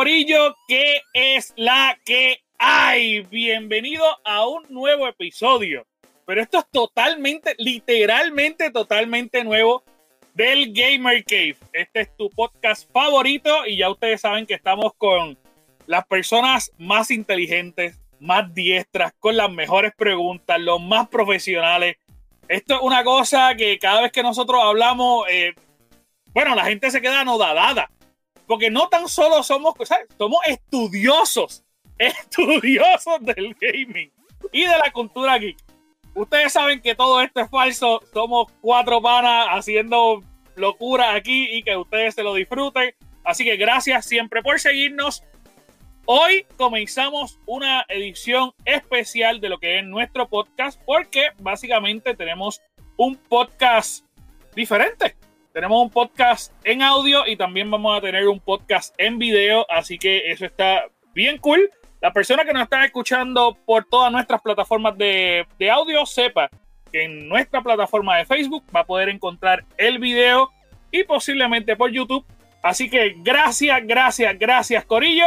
Corillo, que es la que hay. Bienvenido a un nuevo episodio. Pero esto es totalmente, literalmente, totalmente nuevo del Gamer Cave. Este es tu podcast favorito y ya ustedes saben que estamos con las personas más inteligentes, más diestras, con las mejores preguntas, los más profesionales. Esto es una cosa que cada vez que nosotros hablamos, eh, bueno, la gente se queda anodadada porque no tan solo somos, somos estudiosos, estudiosos del gaming y de la cultura geek. Ustedes saben que todo esto es falso, somos cuatro panas haciendo locura aquí y que ustedes se lo disfruten. Así que gracias siempre por seguirnos. Hoy comenzamos una edición especial de lo que es nuestro podcast porque básicamente tenemos un podcast diferente tenemos un podcast en audio y también vamos a tener un podcast en video, así que eso está bien cool. La persona que nos está escuchando por todas nuestras plataformas de, de audio sepa que en nuestra plataforma de Facebook va a poder encontrar el video y posiblemente por YouTube. Así que gracias, gracias, gracias Corillo.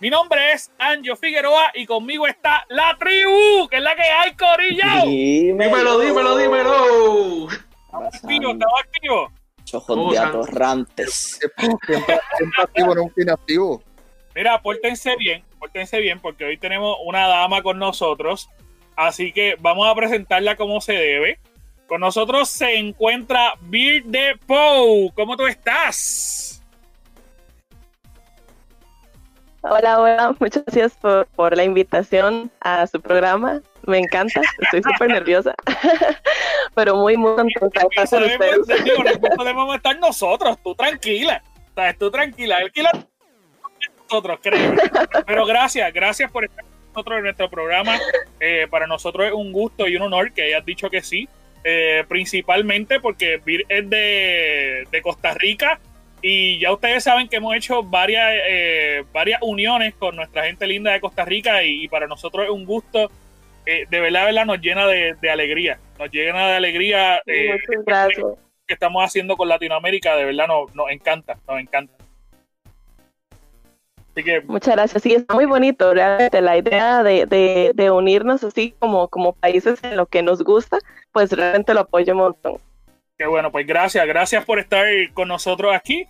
Mi nombre es Anjo Figueroa y conmigo está la tribu, que es la que hay, Corillo. Dímelo, dímelo, dímelo. Estamos activos, estamos activos ojos de atorrantes. Siempre, activo, nunca inactivo. Mira, pórtense bien, pórtense bien, porque hoy tenemos una dama con nosotros. Así que vamos a presentarla como se debe. Con nosotros se encuentra Beard de Poe. ¿Cómo tú estás? Hola, hola. Muchas gracias por, por la invitación a su programa. Me encanta, estoy súper nerviosa, pero muy, muy contenta de estar no podemos estar nosotros, tú tranquila, ¿sabes? Tú tranquila, alquila nosotros, creo. Pero gracias, gracias por estar con nosotros en nuestro programa. Eh, para nosotros es un gusto y un honor que hayas dicho que sí, eh, principalmente porque Vir es de, de, Costa Rica y ya ustedes saben que hemos hecho varias, eh, varias uniones con nuestra gente linda de Costa Rica y, y para nosotros es un gusto eh, de verdad, verdad nos llena de, alegría, nos llena de alegría eh, que estamos haciendo con Latinoamérica, de verdad nos, nos encanta, nos encanta. Muchas gracias, sí, está muy bonito realmente la idea de, de, unirnos así como, como países en lo que nos gusta, pues realmente lo apoyo un montón. Qué bueno, pues gracias, gracias por estar con nosotros aquí.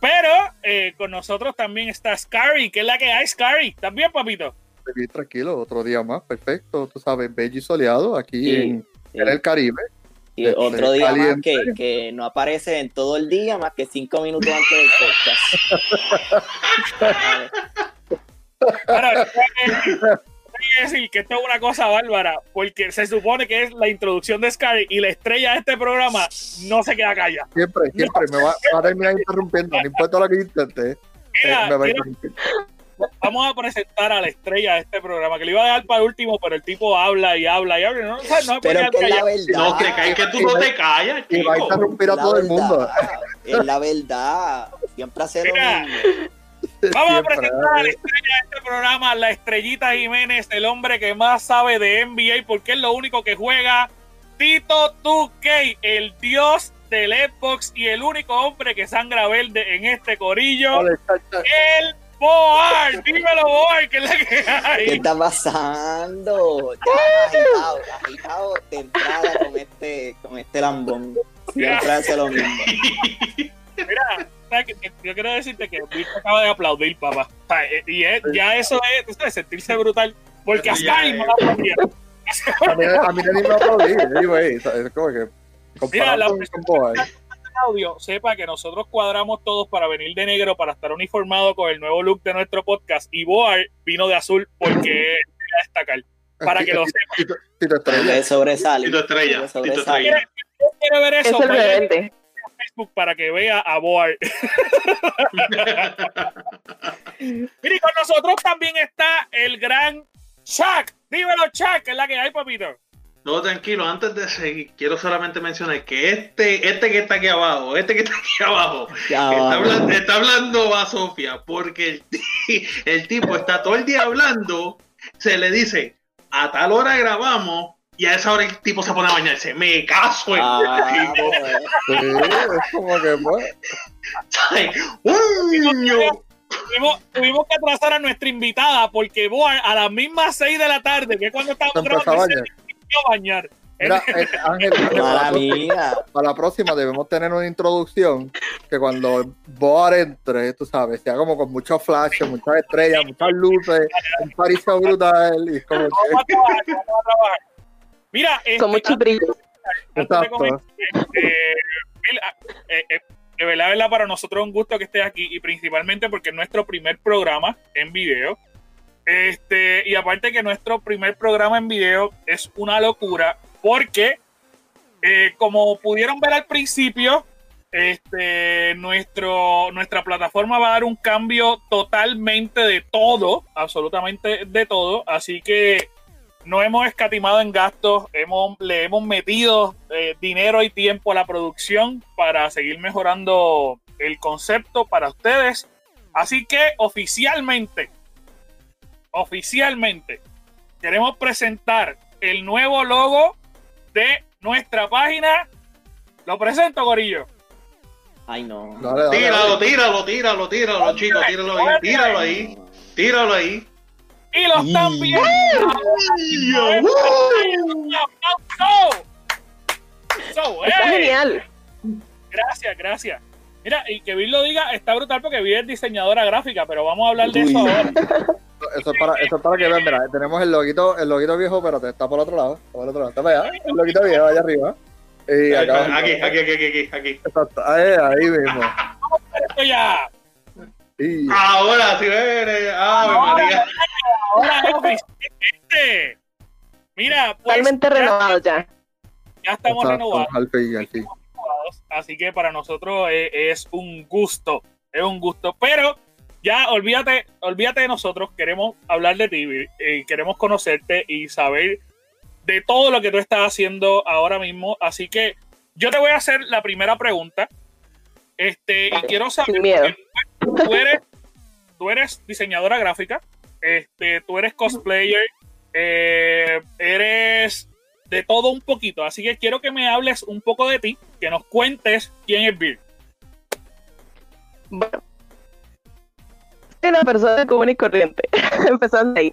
Pero eh, con nosotros también está Scary, que es la que hay, Scary. ¿Estás bien, papito? Estoy tranquilo, otro día más, perfecto, tú sabes, bello y soleado aquí en, el Caribe. Y otro día más que, que, no aparece en todo el día, más que cinco minutos antes del podcast. Ahora, que decir que esto es una cosa bárbara, porque se supone que es la introducción de Sky y la estrella de este programa no se queda callada. Siempre, siempre me va, a terminar interrumpiendo, no importa lo que intente. Eh, me va a interrumpir vamos a presentar a la estrella de este programa, que le iba a dejar para el último, pero el tipo habla y habla y habla. No, no, pero que la verdad. No, que, que tú no te callas, chico. Y va a interrumpir a todo el mundo. Es la verdad. Siempre hace lo mismo. Vamos a presentar a la estrella de este programa, la estrellita Jiménez, el hombre que más sabe de NBA, porque es lo único que juega. Tito 2K, el dios del Xbox y el único hombre que sangra verde en este corillo. El Boar, dímelo, Boar, ¿qué es la que hay? ¿Qué está pasando? Ya agitado, de entrada con este, con este lambón. Siempre hace lo mismo. Mira, yo quiero decirte que Víctor acaba de aplaudir, papá. Eh, y es, ya eso es, sabes, sentirse brutal. Porque hasta ahí no la aplaudía. A mí, a mí nadie me aplaudí, es como que. Mira, la con, con audio sepa que nosotros cuadramos todos para venir de negro para estar uniformado con el nuevo look de nuestro podcast y Boar vino de azul porque quería destacar. Para que lo sepa. Tito Estrella. Sobresale. Tito Estrella. Estrella. ¿Quiere ver eso? Es Facebook para que vea a Boar. Mire, con nosotros también está el gran Chuck. Dímelo, Chuck, que es la que hay, papito. No, tranquilo, antes de seguir, quiero solamente mencionar que este, este que está aquí abajo, este que está aquí abajo, está, hablando, está hablando a Sofía, porque el, tipo está todo el día hablando, se le dice, a tal hora grabamos, y a esa hora el tipo se pone a bañarse. Me caso en ah, el tipo. es como que pues. tuvimos, que atrasar a nuestra invitada porque Boar a las mismas 6 de la tarde, que es cuando estábamos grabando, se a bañar. Mira, eh, Ángel, para, la próxima debemos tener una introducción que cuando Boar entre, tú sabes, sea como con muchos flashes, muchas estrellas, muchas luces, un parizo brutal. Y como vamos, Mira, este, con mucho brillo. Exacto. De verdad, verdad, para nosotros es un gusto que estés aquí y principalmente porque es nuestro primer programa en video. Este, y aparte que nuestro primer programa en video es una locura porque, eh, como pudieron ver al principio, este, nuestro, nuestra plataforma va a dar un cambio totalmente de todo, absolutamente de todo. Así que no hemos escatimado en gastos, hemos, le hemos metido eh, dinero y tiempo a la producción para seguir mejorando el concepto para ustedes. Así que oficialmente, oficialmente, queremos presentar el nuevo logo de nuestra página. Lo presento, Gorillo. Ay, no. tíralo, tíralo, tíralo, tíralo, chicos, tíralo ahí, tíralo ahí, tíralo ahí. Y lo están viendo. Está genial. Gracias, gracias. Mira, y que Bill lo diga, está brutal porque Bill es diseñadora gráfica, pero vamos a hablar de eso ahora. Eso es para, eso es para que vean, mira, tenemos el loguito, el loguito viejo, pero está por otro lado, por otro lado, está para allá, el loguito viejo allá arriba. Y acá, aquí, aquí, aquí, aquí, aquí. Exacto, ahí, ahí mismo. Ya. Y... Ahora sí, ah, María. Ahora es Mira, pues, totalmente renovado ya. Ya estamos renovados. Así que para nosotros es, es un gusto, es un gusto, pero ya olvídate, olvídate de nosotros, queremos hablar de ti, eh, queremos conocerte y saber de todo lo que tú estás haciendo ahora mismo. Así que yo te voy a hacer la primera pregunta. Este, y quiero saber, tú eres, tú eres diseñadora gráfica, este, tú eres cosplayer, eh, eres de todo un poquito. Así que quiero que me hables un poco de ti, que nos cuentes quién es Bill. Bueno, soy una persona común y corriente, empezando ahí.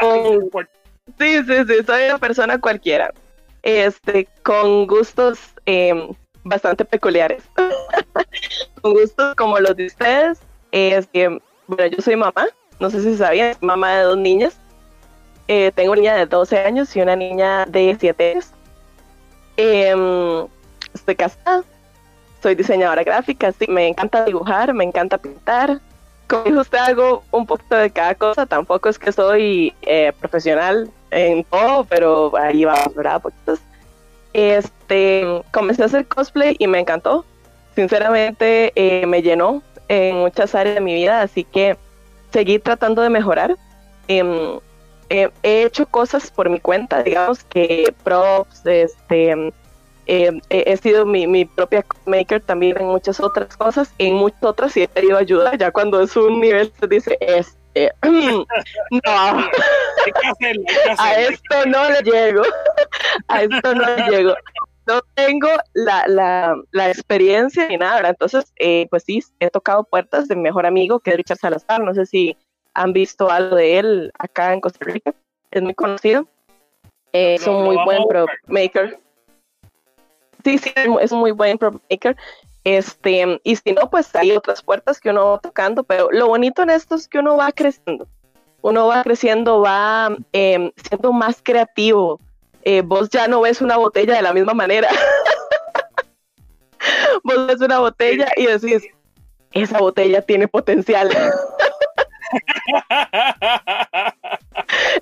sí, sí, sí, soy una persona cualquiera, este, con gustos em, bastante peculiares, con gustos como los de ustedes. Este, bueno, yo soy mamá, no sé si sabían, mamá de dos niñas. Eh, tengo una niña de 12 años y una niña de 7 años. Em, estoy casada, soy diseñadora gráfica, sí, me encanta dibujar, me encanta pintar, como dijo usted, hago un poquito de cada cosa. Tampoco es que soy eh, profesional en todo, pero ahí va, ¿verdad? Poquitos. Este, comencé a hacer cosplay y me encantó. Sinceramente, eh, me llenó en muchas áreas de mi vida, así que seguí tratando de mejorar. Em, he hecho cosas por mi cuenta, digamos que props, este, eh, he sido mi, propia maker también en muchas otras cosas, en muchas otras sí he pedido ayuda, ya cuando es un nivel se dice, este, no, a esto no le llego, a esto no le llego. No tengo la, la, la experiencia ni nada, entonces, eh, pues sí, he tocado puertas de mi mejor amigo, que es Richard Salazar, no sé si han visto algo de él acá en Costa Rica, es muy conocido, eh, es un muy buen pro maker sí, sí, es un muy buen maker. Este, y si no, pues hay otras puertas que uno va tocando, pero lo bonito en esto es que uno va creciendo. Uno va creciendo, va em, siendo más creativo. Eh, vos ya no ves una botella de la misma manera. vos ves una botella y decís, esa botella tiene potencial.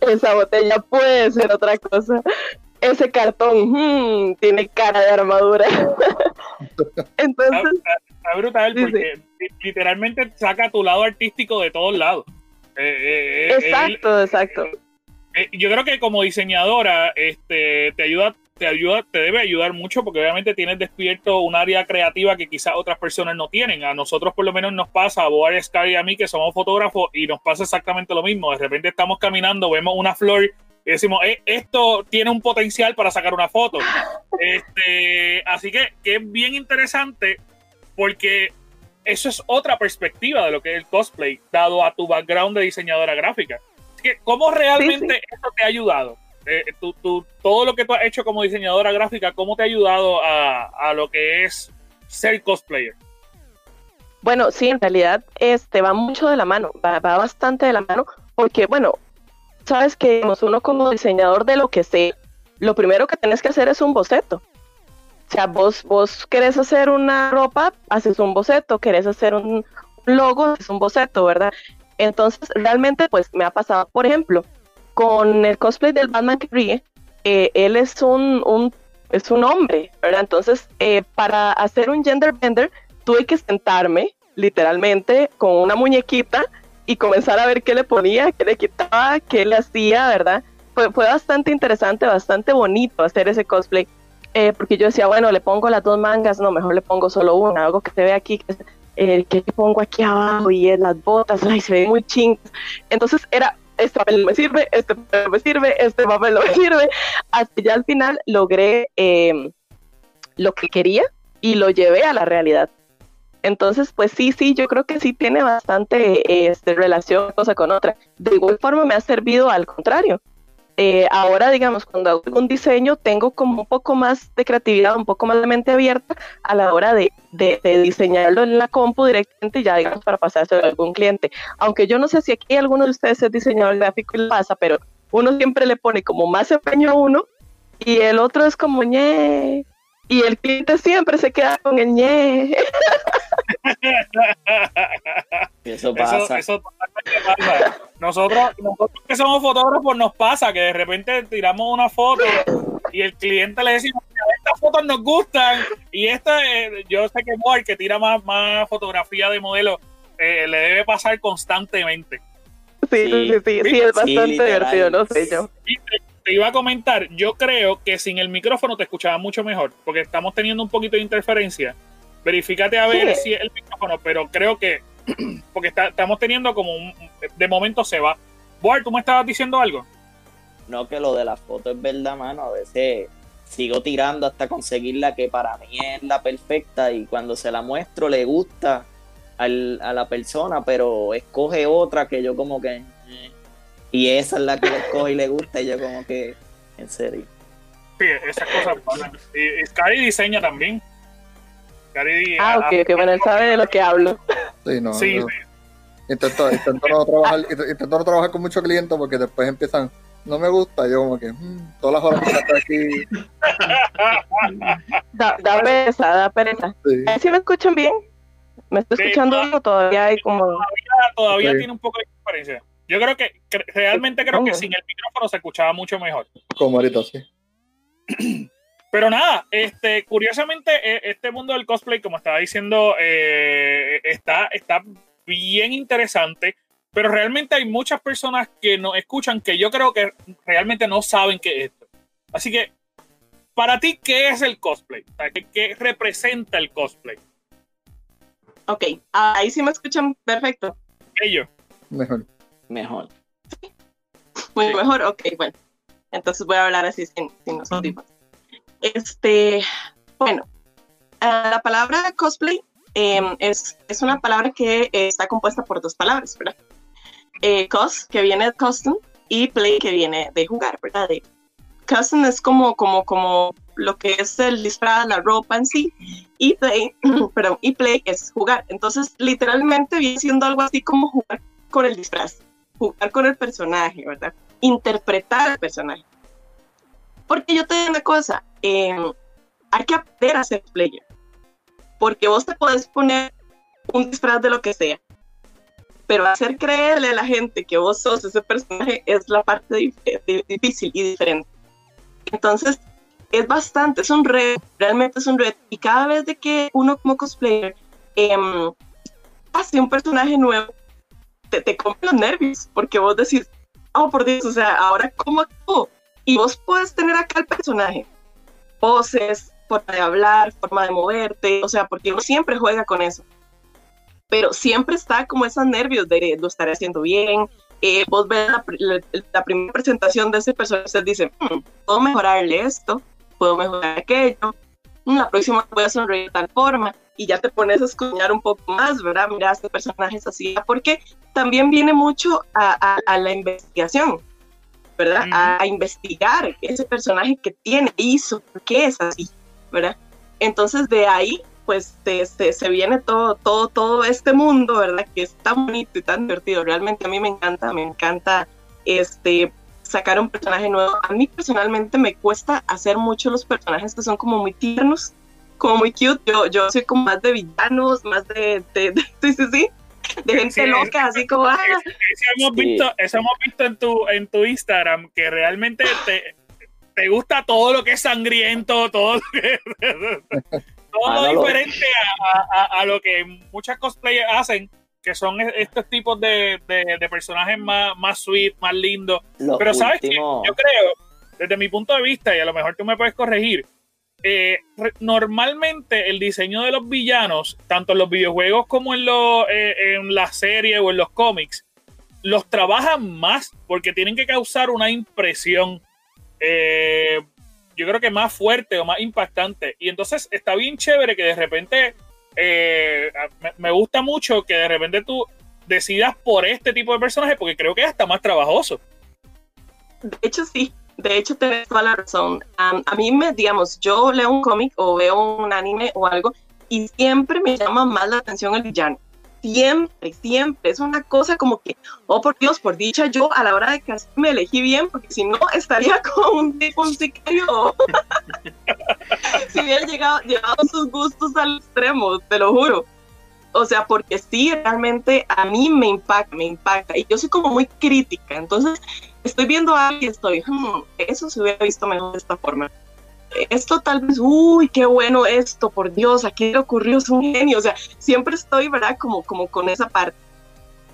esa botella puede ser otra cosa ese cartón hmm, tiene cara de armadura. Entonces. Está, brutal porque literalmente saca tu lado artístico de todos lados. Eh, eh, exacto, exacto. Eh, yo creo que como diseñadora, este, te ayuda, te ayuda, te debe ayudar mucho porque obviamente tienes despierto un área creativa que quizás otras personas no tienen. A nosotros por lo menos nos pasa, a Boar, Sky y a mí que somos fotógrafos y nos pasa exactamente lo mismo. De repente estamos caminando, vemos una flor y decimos, eh, esto tiene un potencial para sacar una foto. Este, así que, que, es bien interesante porque eso es otra perspectiva de lo que es el cosplay, dado a tu background de diseñadora gráfica. que, ¿Cómo realmente eso te ha ayudado? Eh, todo lo que tú has hecho como diseñadora gráfica, ¿cómo te ha ayudado a, a lo que es ser cosplayer? Bueno, sí, en realidad este va mucho de la mano, va, bastante de la mano, porque bueno, sabes que uno como diseñador de lo que sé, lo primero que tienes que hacer es un boceto. O sea, vos, vos querés hacer una ropa, haces un boceto, querés hacer un logo, haces un boceto, ¿verdad? Entonces, realmente, pues me ha pasado, por ejemplo, con el cosplay del Batman que ríe, eh, él es un, un, es un hombre, ¿verdad? Entonces, eh, para hacer un gender bender, tuve que sentarme, literalmente, con una muñequita y comenzar a ver qué le ponía, qué le quitaba, qué le hacía, ¿verdad? Fue, fue bastante interesante, bastante bonito hacer ese cosplay, eh, porque yo decía, bueno, le pongo las dos mangas, no, mejor le pongo solo una, algo que se ve aquí, que, eh, que pongo aquí abajo y las botas, ay, se ve muy ching. Entonces era, este papel me sirve, este papel me sirve, este papel no me sirve, hasta ya al final logré em, lo que quería y lo llevé a la realidad. Entonces, pues sí, sí, yo creo que sí tiene bastante este, relación cosa con otra. De igual forma me ha servido al contrario. Eh, ahora, digamos, cuando hago un diseño, tengo como un poco más de creatividad, un poco más de mente abierta a la hora de, de, diseñarlo en la compu directamente, ya digamos, para pasárselo a algún cliente. Aunque yo no sé si aquí alguno de ustedes es diseñador gráfico y lo pasa, pero uno siempre le pone como más empeño a uno y el otro es como ñe, y el cliente siempre se queda con el ñe. eso pasa. Eso, pasa. Nosotros, nosotros que somos fotógrafos nos pasa que de repente tiramos una foto y el cliente le decimos, estas fotos nos gustan y esta, eh, yo sé que Moore, que tira más, más fotografía de modelo, eh, le debe pasar constantemente. Sí, sí, sí, sí, es bastante divertido, no sé yo te iba a comentar, yo creo que sin el micrófono te escuchaba mucho mejor, porque estamos teniendo un poquito de interferencia. Verifícate a ver si es el micrófono, pero creo que, porque estamos teniendo como un, de momento se va. Boar, ¿tú me estabas diciendo algo? No, que lo de la foto es verdad, mano. A veces sigo tirando hasta conseguir la que para mí es la perfecta y cuando se la muestro le gusta al, a la persona, pero escoge otra que yo como que y esa es la que le coge y le gusta, y yo como que, en serio. Sí, esas cosas pasan. Y, Scary diseña también. Ah, ok, que bueno, él sabe de lo que hablo. Sí, no. Sí, Intento, intento, no trabajar, intento no trabajar con muchos clientes porque después empiezan, no me gusta, yo como que, mm, todas las horas que estoy aquí. da, da pereza, da pereza. Sí. ¿Sí me escuchan bien? ¿Me estoy escuchando o todavía hay como...? Todavía, todavía tiene un poco de diferencia. Yo creo que, realmente creo que sin el micrófono se escuchaba mucho mejor. Como ahorita, sí. Pero nada, este, curiosamente, e, este mundo del cosplay, como estaba diciendo, eh, está, está bien interesante, pero realmente hay muchas personas que nos escuchan que yo creo que realmente no saben qué es esto. Así que, para ti, ¿qué es el cosplay? ¿qué, ¿Qué, representa el cosplay? Ok, ahí sí me escuchan perfecto. Ellos. Mejor mejor. Muy mejor, ok, bueno. Entonces voy a hablar así sin, sin los Este, bueno, ah, la palabra cosplay em, es, es, una palabra que está compuesta por dos palabras, ¿verdad? Eh, cos, que viene de costume, y play, que viene de jugar, ¿verdad? De, costume es como, como, como lo que es el disfraz, la ropa en sí, y play, perdón, y play es jugar. Entonces, literalmente viene siendo algo así como jugar con el disfraz jugar con el personaje, ¿verdad? Interpretar el personaje. Porque yo te digo una cosa, em, hay que aprender a ser player. Porque vos te puedes poner un disfraz de lo que sea. Pero hacer creerle a la gente que vos sos ese personaje es la parte difícil y diferente. Entonces, es bastante, es un reto, realmente es un reto. Y cada vez de que uno como cosplayer em, hace un personaje nuevo, te, te los nervios, porque vos decís, oh por Dios, o sea, ahora cómo actúo. Y vos puedes tener acá el personaje, poses, forma de hablar, forma de moverte, o sea, porque uno siempre juega con eso. Pero siempre está como esos nervios de lo estaré haciendo bien. Eh, vos ves la, primera presentación de ese personaje, usted dice, hmm, puedo mejorarle esto, puedo mejorar aquello, hmm, la próxima voy a sonreír de tal forma. y ya te pones a escuchar un poco más, ¿verdad? Mira, este personaje es así, porque también viene mucho a, la investigación, ¿verdad? a, investigar ese personaje que tiene, hizo, por qué es así, ¿verdad? Entonces de ahí, pues se viene todo, todo, todo este mundo, ¿verdad? Que es tan bonito y tan divertido. Realmente a mí me encanta, me encanta este sacar un personaje nuevo. A mí personalmente me cuesta hacer mucho los personajes que son como muy tiernos, como muy cute. Yo, yo soy como más de villanos, más de, de, sí, sí, sí, de gente loca, así como... Ah. Eso, hemos visto, eso hemos visto en tu, en tu Instagram, que realmente te, te gusta todo lo que es sangriento, todo lo, que, todo lo diferente a, a, a, lo que muchas cosplayers hacen que son estos tipos de, personajes más, más sweet, más lindos. Pero sabes que yo creo, desde mi punto de vista, y a lo mejor tú me puedes corregir, eh, normalmente el diseño de los villanos, tanto en los videojuegos como en, lo, eh, en la serie o en los cómics, los trabajan más porque tienen que causar una impresión, eh, yo creo que más fuerte o más impactante. Y entonces está bien chévere que de repente eh, me, gusta mucho que de repente tú decidas por este tipo de personaje porque creo que es hasta más trabajoso. De hecho, sí. De hecho, tienes toda la razón. a mí me, digamos, yo leo un cómic o veo un anime o algo y siempre me llama más la atención el villano siempre, siempre. Es una cosa como que, oh por Dios, por dicha, yo a la hora de casarme me elegí bien, porque si no estaría con un tipo, un sicario. si hubiera llegado, llevado sus gustos al extremo, te lo juro. O sea, porque sí, realmente a mí me impacta, me impacta. Y yo soy como muy crítica. Entonces, estoy viendo a alguien y estoy, hmm, eso se hubiera visto mejor de esta forma esto tal vez, uy, qué bueno esto, por Dios, aquí le ocurrió, es un genio, o sea, siempre estoy, ¿verdad? Como, como con esa parte.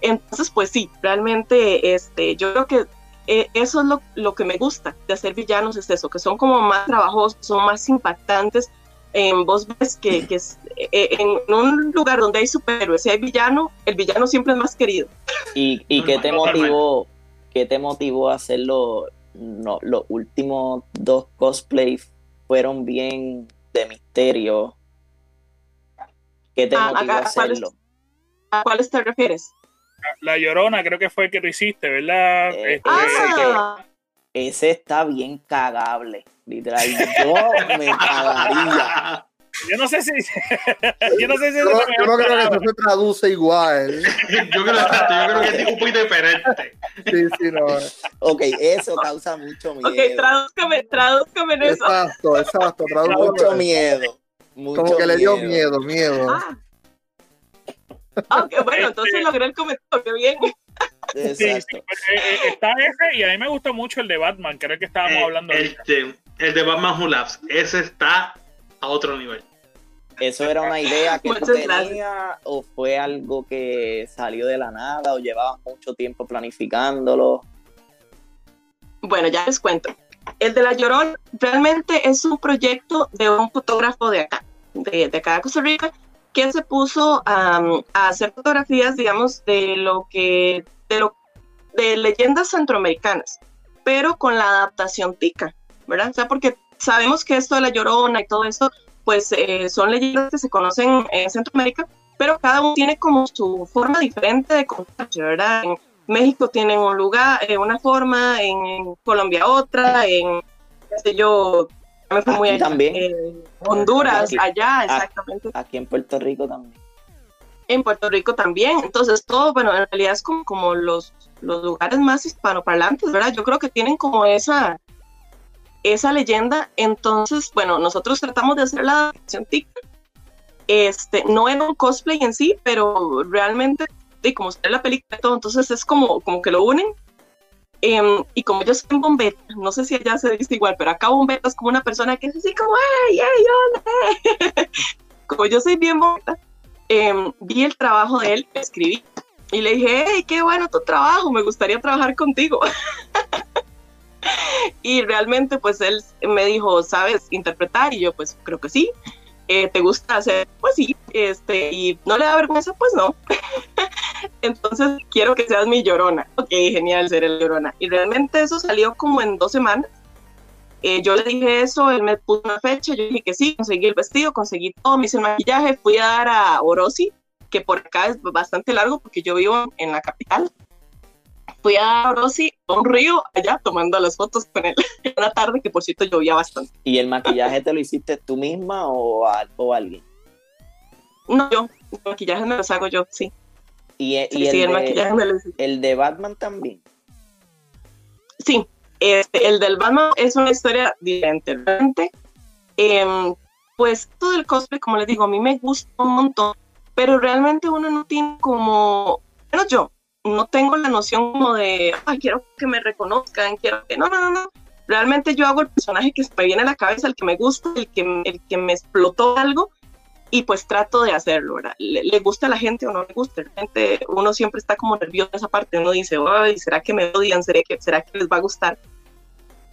Entonces, pues sí, realmente, este, yo creo que eh, eso es lo, lo, que me gusta de hacer villanos, es eso, que son como más trabajosos, son más impactantes. En vos ves que, que es, eh, en un lugar donde hay superhéroes y hay villano, el villano siempre es más querido. ¿Y, y qué te motivó, qué te motivó a hacer los últimos dos cosplays fueron bien de misterio. ¿Qué te ah, motivó a hacerlo? ¿A cuáles te refieres? La Llorona creo que fue el que tú hiciste, ¿verdad? Eh, este, ah. ese, está bien cagable, literal. Yo me cagaría. Yo no sé si. yo no sé si. Yo, yo no creo que eso se traduce igual. yo, creo, yo creo que es un poquito diferente. Sí, sí, no. Ok, eso causa mucho miedo. Ok, tradúzcame, tradúzcame en eso. Exacto, exacto. Mucho miedo. Mucho Como que le dio miedo, miedo. Ah. ah bueno, entonces logré el comentario, qué bien. Sí, sí, pues, eh, eh, está ese y a mí me gustó mucho el de Batman, creo que estábamos eh, hablando. Este, el de Batman Who Laughs, ese está a otro nivel. ¿Eso era una idea que tú tenías o fue algo que salió de la nada o llevabas mucho tiempo planificándolo? Bueno, ya les cuento. El de La Llorón realmente es un proyecto de un fotógrafo de acá, de, de acá de Costa Rica, que se puso a hacer fotografías, digamos, de lo que, de lo, de leyendas centroamericanas, pero con la adaptación tica, ¿verdad? O sea, porque sabemos que esto de la llorona y todo eso, pues eh, son leyendas que se conocen en Centroamérica, pero cada uno tiene como su forma diferente de contarse, ¿verdad? En México tienen un lugar, eh, una forma, en Colombia otra, en, qué sé yo, muy también. Honduras, allá, exactamente. Aquí en Puerto Rico también. En Puerto Rico también. Entonces, todo, bueno, en realidad es como, como los, los lugares más hispanoparlantes, ¿verdad? Yo creo que tienen como esa, esa leyenda. Entonces, bueno, nosotros tratamos de hacer la adaptación TikTok. Este, no en un cosplay en sí, pero realmente, de como está la película y todo, entonces es como, como que lo unen. Em, y como yo soy bombeta, no sé si allá se dice igual, pero acá bombeta es como una persona que es así como, ¡ay, ay, hola! como yo soy bien bombeta, em, vi el trabajo de él, escribí y le dije, hey, qué bueno tu trabajo, me gustaría trabajar contigo. y realmente pues él me dijo, ¿sabes interpretar? Y yo pues creo que sí. Eh, ¿Te gusta hacer? Pues sí. Este, y no le da vergüenza, pues no. Entonces quiero que seas mi llorona. Ok, genial ser el llorona. Y realmente eso salió como en dos semanas. Eh, yo le dije eso, él me puso una fecha, yo dije que sí, conseguí el vestido, conseguí todo, me hice el maquillaje, fui a dar a Orosi, que por acá es bastante largo porque yo vivo en la capital. Fui a dar a un río allá tomando las fotos con él una tarde que por cierto llovía bastante. ¿Y el maquillaje te lo hiciste tú misma o, o alguien? No, yo, el maquillaje me los hago yo, sí. ¿Y, el, de, el de Batman también? Sí, este, el del Batman es una historia diferente. Realmente, em, pues todo el cosplay, como les digo, a mí me gusta un montón, pero realmente uno no tiene como, bueno, yo no tengo la noción como de, ay, quiero que me reconozcan, quiero que, no, no, no, no. Realmente yo hago el personaje que me viene a la cabeza, el que me gusta, el que, el que me explotó algo, y pues trato de hacerlo, ¿verdad? Le, gusta a la gente o no le gusta, realmente uno siempre está como nervioso en esa parte, uno dice, ay, ¿será que me odian? ¿Será que, ¿Será que les va a gustar?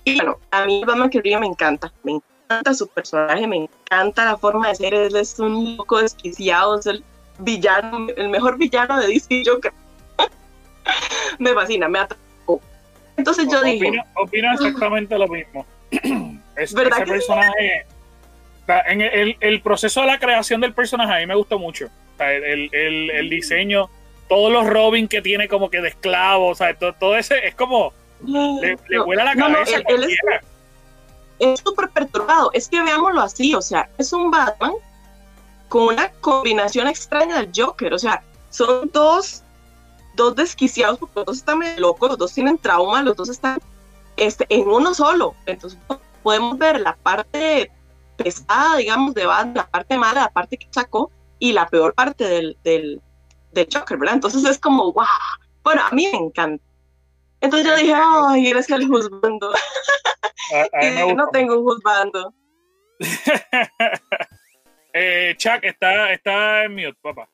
Y bueno, a mí Batman ríe me encanta, me encanta su personaje, me encanta la forma de ser, él es un loco desquiciado, es el villano, el mejor villano de DC, yo creo. me fascina, me atrapó. Entonces yo dije... Opino exactamente lo mismo. es, ¿verdad ese personaje en el, el, proceso de la creación del personaje a mí me gustó mucho. el, el, el, diseño, todos los Robin que tiene como que de esclavo, o sea, todo, todo ese es como le, le vuela la cabeza. es súper perturbado. Es que veámoslo así, o sea, es un Batman con una combinación extraña del Joker, o sea, son dos, dos desquiciados porque los dos están medio locos, los dos tienen trauma, los dos están este, en uno solo. Entonces podemos ver la parte pesada, digamos, de Batman, la parte mala, la parte que sacó y la peor parte del, del, del Joker, ¿verdad? Entonces es como, wow. Bueno, a mí me encanta. Entonces yo dije, ay, eres el juzgando. no tengo un juzgando. eh, Chuck, está, está en mute, papá.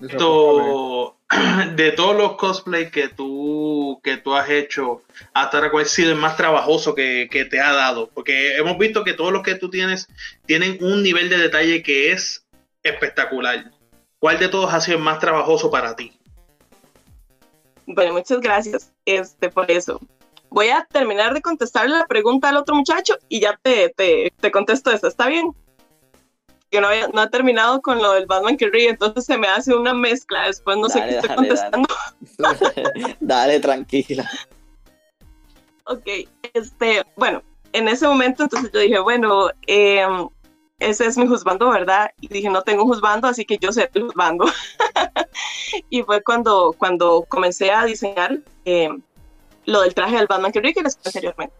De todos los cosplays que tú, que tú has hecho, hasta ahora, ¿cuál ha sido el más trabajoso que, te ha dado? Porque hemos visto que todos los que tú tienes tienen un nivel de detalle que es espectacular. ¿Cuál de todos ha sido el más trabajoso para ti? Bueno, muchas gracias este, por eso. Voy a terminar de contestarle la pregunta al otro muchacho y ya te, te, te contesto eso, ¿está bien? Que no, había, no ha terminado con lo del Batman que ríe, entonces se me hace una mezcla, después no sé qué estoy contestando. Dale. tranquila. Ok, este, bueno, en ese momento entonces yo dije, bueno, em, ese es mi juzgando, ¿verdad? Y dije, no tengo un juzgando, así que yo sé el juzgando. y fue cuando, cuando comencé a diseñar em, lo del traje del Batman que ríe que les anteriormente.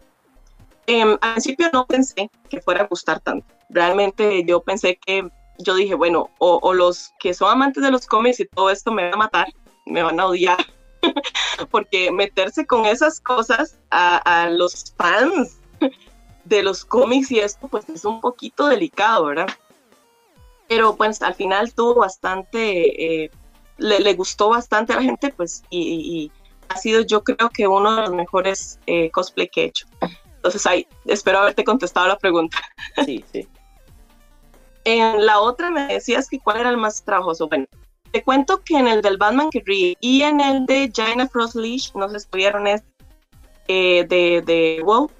Em, al principio no pensé que fuera a gustar tanto. Realmente yo pensé que, yo dije, bueno, o, los que son amantes de los cómics y todo esto me van a matar, me van a odiar, porque meterse con esas cosas a, los fans de los cómics y esto, pues es un poquito delicado, ¿verdad? Pero pues al final tuvo bastante, eh, le, gustó bastante a la gente, pues, y, ha sido yo creo que uno de los mejores eh, cosplay que he hecho. Entonces ahí, espero haberte contestado la pregunta. Sí, sí. En la otra me decías que cuál era el más trabajoso. Bueno, te cuento que en el del Batman que ríe y en el de Jaina Frost Leash, no sé si estuvieron es eh, de, de WoW.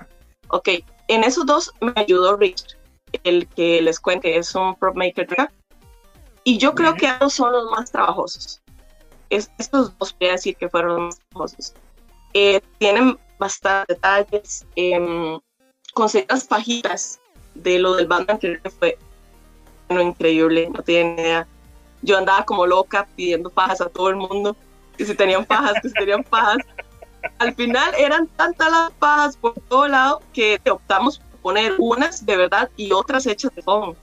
Ok, en esos dos me ayudó Richard, el que les cuente, es un prop maker Y yo creo que esos son los más trabajosos. estos dos voy a decir que fueron los más trabajosos. Eh, tienen bastantes detalles, eh, con ciertas pajitas de lo del Batman que fue bueno, increíble, no tienen idea. Yo andaba como loca pidiendo pajas a todo el mundo, que si tenían pajas, que si tenían pajas. Al final eran tantas las pajas por todo lado que optamos por poner unas de verdad y otras hechas de foam.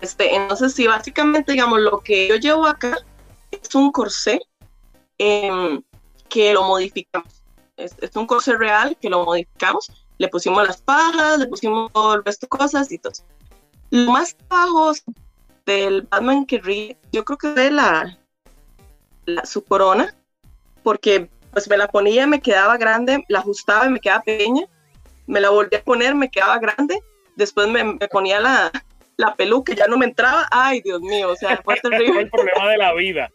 Este, entonces, sí, básicamente, digamos, lo que yo llevo acá es un corsé em, que lo modificamos es, un corsé real que lo modificamos, le pusimos las pajas, le pusimos todo el resto de cosas y todo. Lo más bajo del Batman que ríe, yo creo que de la, su corona, porque pues me la ponía, me quedaba grande, la ajustaba y me quedaba pequeña, me la volví a poner, me quedaba grande, después me, ponía la, la peluca, ya no me entraba, ay Dios mío, o sea, fue terrible. el problema de la vida.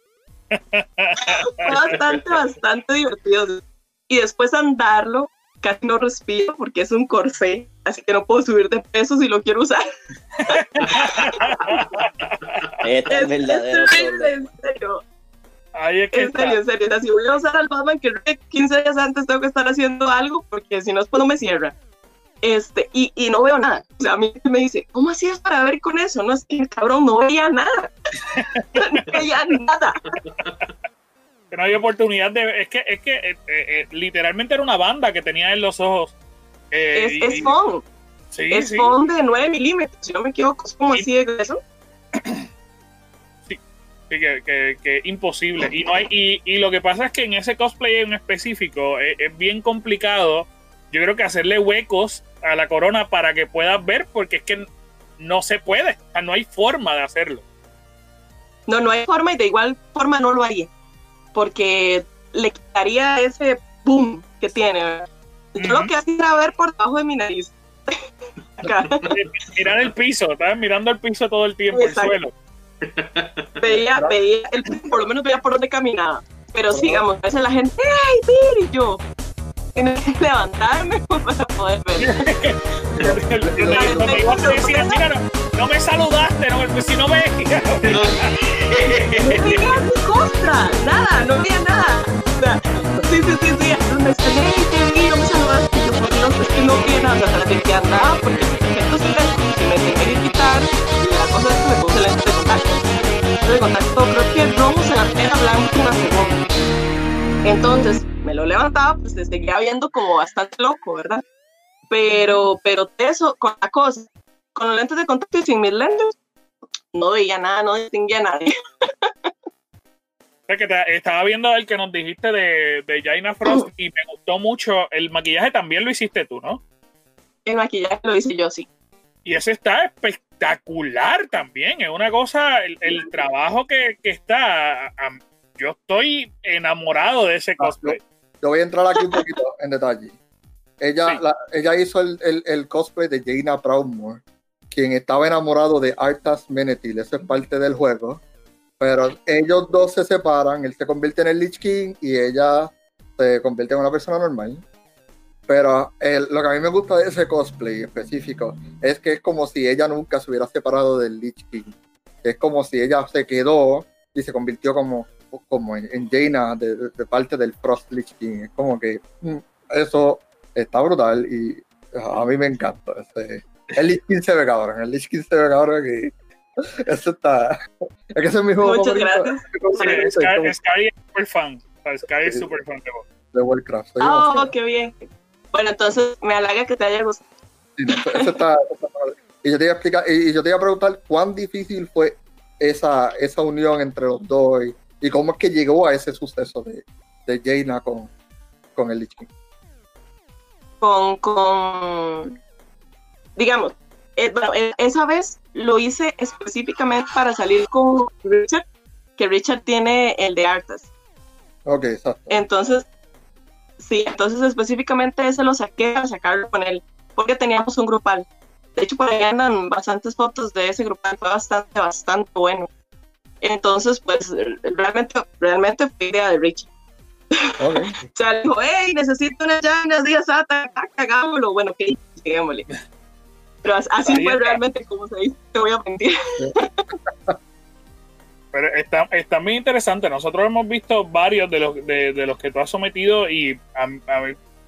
Fue bastante, bastante divertido y después andarlo casi no respiro porque es un corsé, así que no puedo subir de peso si lo quiero usar. este es verdadero. en serio. en serio, en serio. si voy a usar al Batman que 15 días antes tengo que estar haciendo algo porque si no, después no me cierra. Este, y, y no veo nada. O sea, a mí me dice, ¿cómo hacías para ver con eso? No es que el cabrón no veía nada. no veía nada no había oportunidad de es que es que eh, eh, eh, literalmente era una banda que tenía en los ojos es, es phone sí, es sí. de 9 milímetros si no me equivoco es como así de eso sí que, que, imposible. Y no hay y, y, lo que pasa es que en ese cosplay en específico es, bien complicado yo creo que hacerle huecos a la corona para que puedas ver porque es que no se puede o sea, no hay forma de hacerlo. No, no hay forma y de igual forma no lo haría porque le quitaría ese boom que tiene. Yo lo que hacía era ver por debajo de mi nariz. Mirar el piso, estaba mirando el piso todo el tiempo, el suelo. Veía, veía, el, por lo menos veía por dónde caminaba. Pero sigamos, a veces la gente, ¡ay, mire! Y yo, tienes que levantarme para poder ver. no, me saludaste, no, pues si no me. no mi costra, nada, no veía nada. O sea, sí, sí, sí, sí. Me hey, te vi, no me saludaste. Yo, por Dios, es que no vi nada. O sea, que andaba, porque esto sí me tenía que quitar. La cosa es que me puse lente de contacto. De contacto, creo que rojo se la pena blanco una segunda. Entonces, me lo levantaba, pues se seguía viendo como bastante loco, ¿verdad? Pero, pero eso, con la cosa, con los lentes de contacto y sin mis lentes, no veía nada, no distinguía a nadie. que estaba viendo el que nos dijiste de, de Jaina Frost y me gustó mucho. El maquillaje también lo hiciste tú, ¿no? El maquillaje lo hice yo, sí. Y ese está espectacular también. Es una cosa, el, trabajo que, que está. Yo estoy enamorado de ese ah, cosplay. Yo voy a entrar aquí un poquito en detalle. Ella, ella hizo el, el, cosplay de Jaina Proudmore, quien estaba enamorado de Arthas Menethil, eso es parte del juego. Pero ellos dos se separan, él se convierte en el Lich King y ella se convierte en una persona normal. Pero lo que a mí me gusta de ese cosplay específico es que es como si ella nunca se hubiera separado del Lich King. Es como si ella se quedó y se convirtió como como en, Jaina de, parte del Frost Lich King. Es como que mm, eso está brutal y a mí me encanta. Este, el Lich King se ve cabrón, el Lich King se ve cabrón que eso está. Es que ese es mi juego Muchas gracias. Sky, es super fan. Sky es super fan de vos. De Warcraft. Oh, qué bien. Bueno, entonces me halaga que te haya gustado. eso, está, y yo te iba a explicar, y yo te iba a preguntar cuán difícil fue esa, esa unión entre los dos y, y cómo es que llegó a ese suceso de, de Jaina con, con el Lich King. Con, con, digamos, eh, bueno, eh, esa vez lo hice específicamente para salir con Richard, que Richard tiene el de Artas. Ok, exacto. Entonces, sí, entonces específicamente ese lo saqué para sacarlo con él, porque teníamos un grupal. De hecho, por ahí andan bastantes fotos de ese grupal, fue bastante, bastante bueno. Entonces, pues realmente, realmente fue idea de Richie. Okay. o sea, dijo, hey, necesito unas llanas, días, hagámoslo. Bueno, que lleguémosle. Pero así fue realmente como se dice, te voy a mentir. Pero está, está muy interesante. Nosotros hemos visto varios de los, de, de los que tú has sometido y a,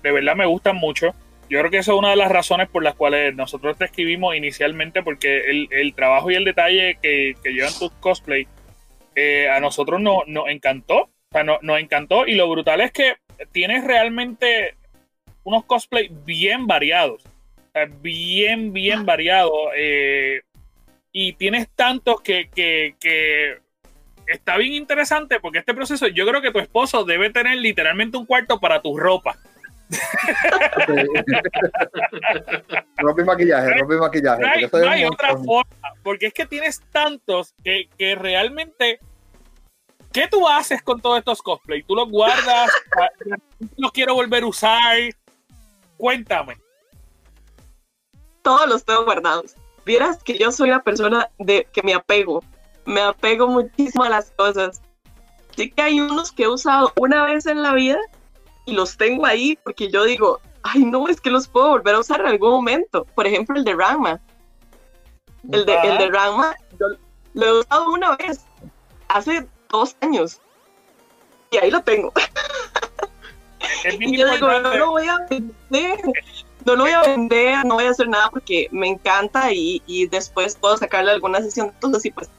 de verdad me gustan mucho. Yo creo que esa es una de las razones por las cuales nosotros te escribimos inicialmente, porque el, el trabajo y el detalle que, que llevan tus cosplay eh, a nosotros nos encantó. O sea, nos encantó. Y lo brutal es que tienes realmente unos cosplays bien variados. bien, bien variados. Eh, y tienes tantos que, que, que, está bien interesante porque este proceso, yo creo que tu esposo debe tener literalmente un cuarto para tu ropa. Y maquillaje, y maquillaje. No hay, otra forma, porque es que tienes tantos que, que realmente ¿Qué tú haces con todos estos cosplays? ¿Tú los guardas? ¿Los quiero volver a usar? Cuéntame. Todos los tengo guardados. Vieras que yo soy una persona de que me apego. Me apego muchísimo a las cosas. Sí que hay unos que he usado una vez en la vida y los tengo ahí porque yo digo, ay no, es que los puedo volver a usar en algún momento. Por ejemplo, el de Rama. El de, el de Rama, lo he usado una vez, hace dos años. Y ahí lo tengo. y yo digo, no lo voy a vender, no lo voy a vender, no voy a hacer nada porque me encanta y, y después puedo sacarle alguna sesión. Entonces, sí, pues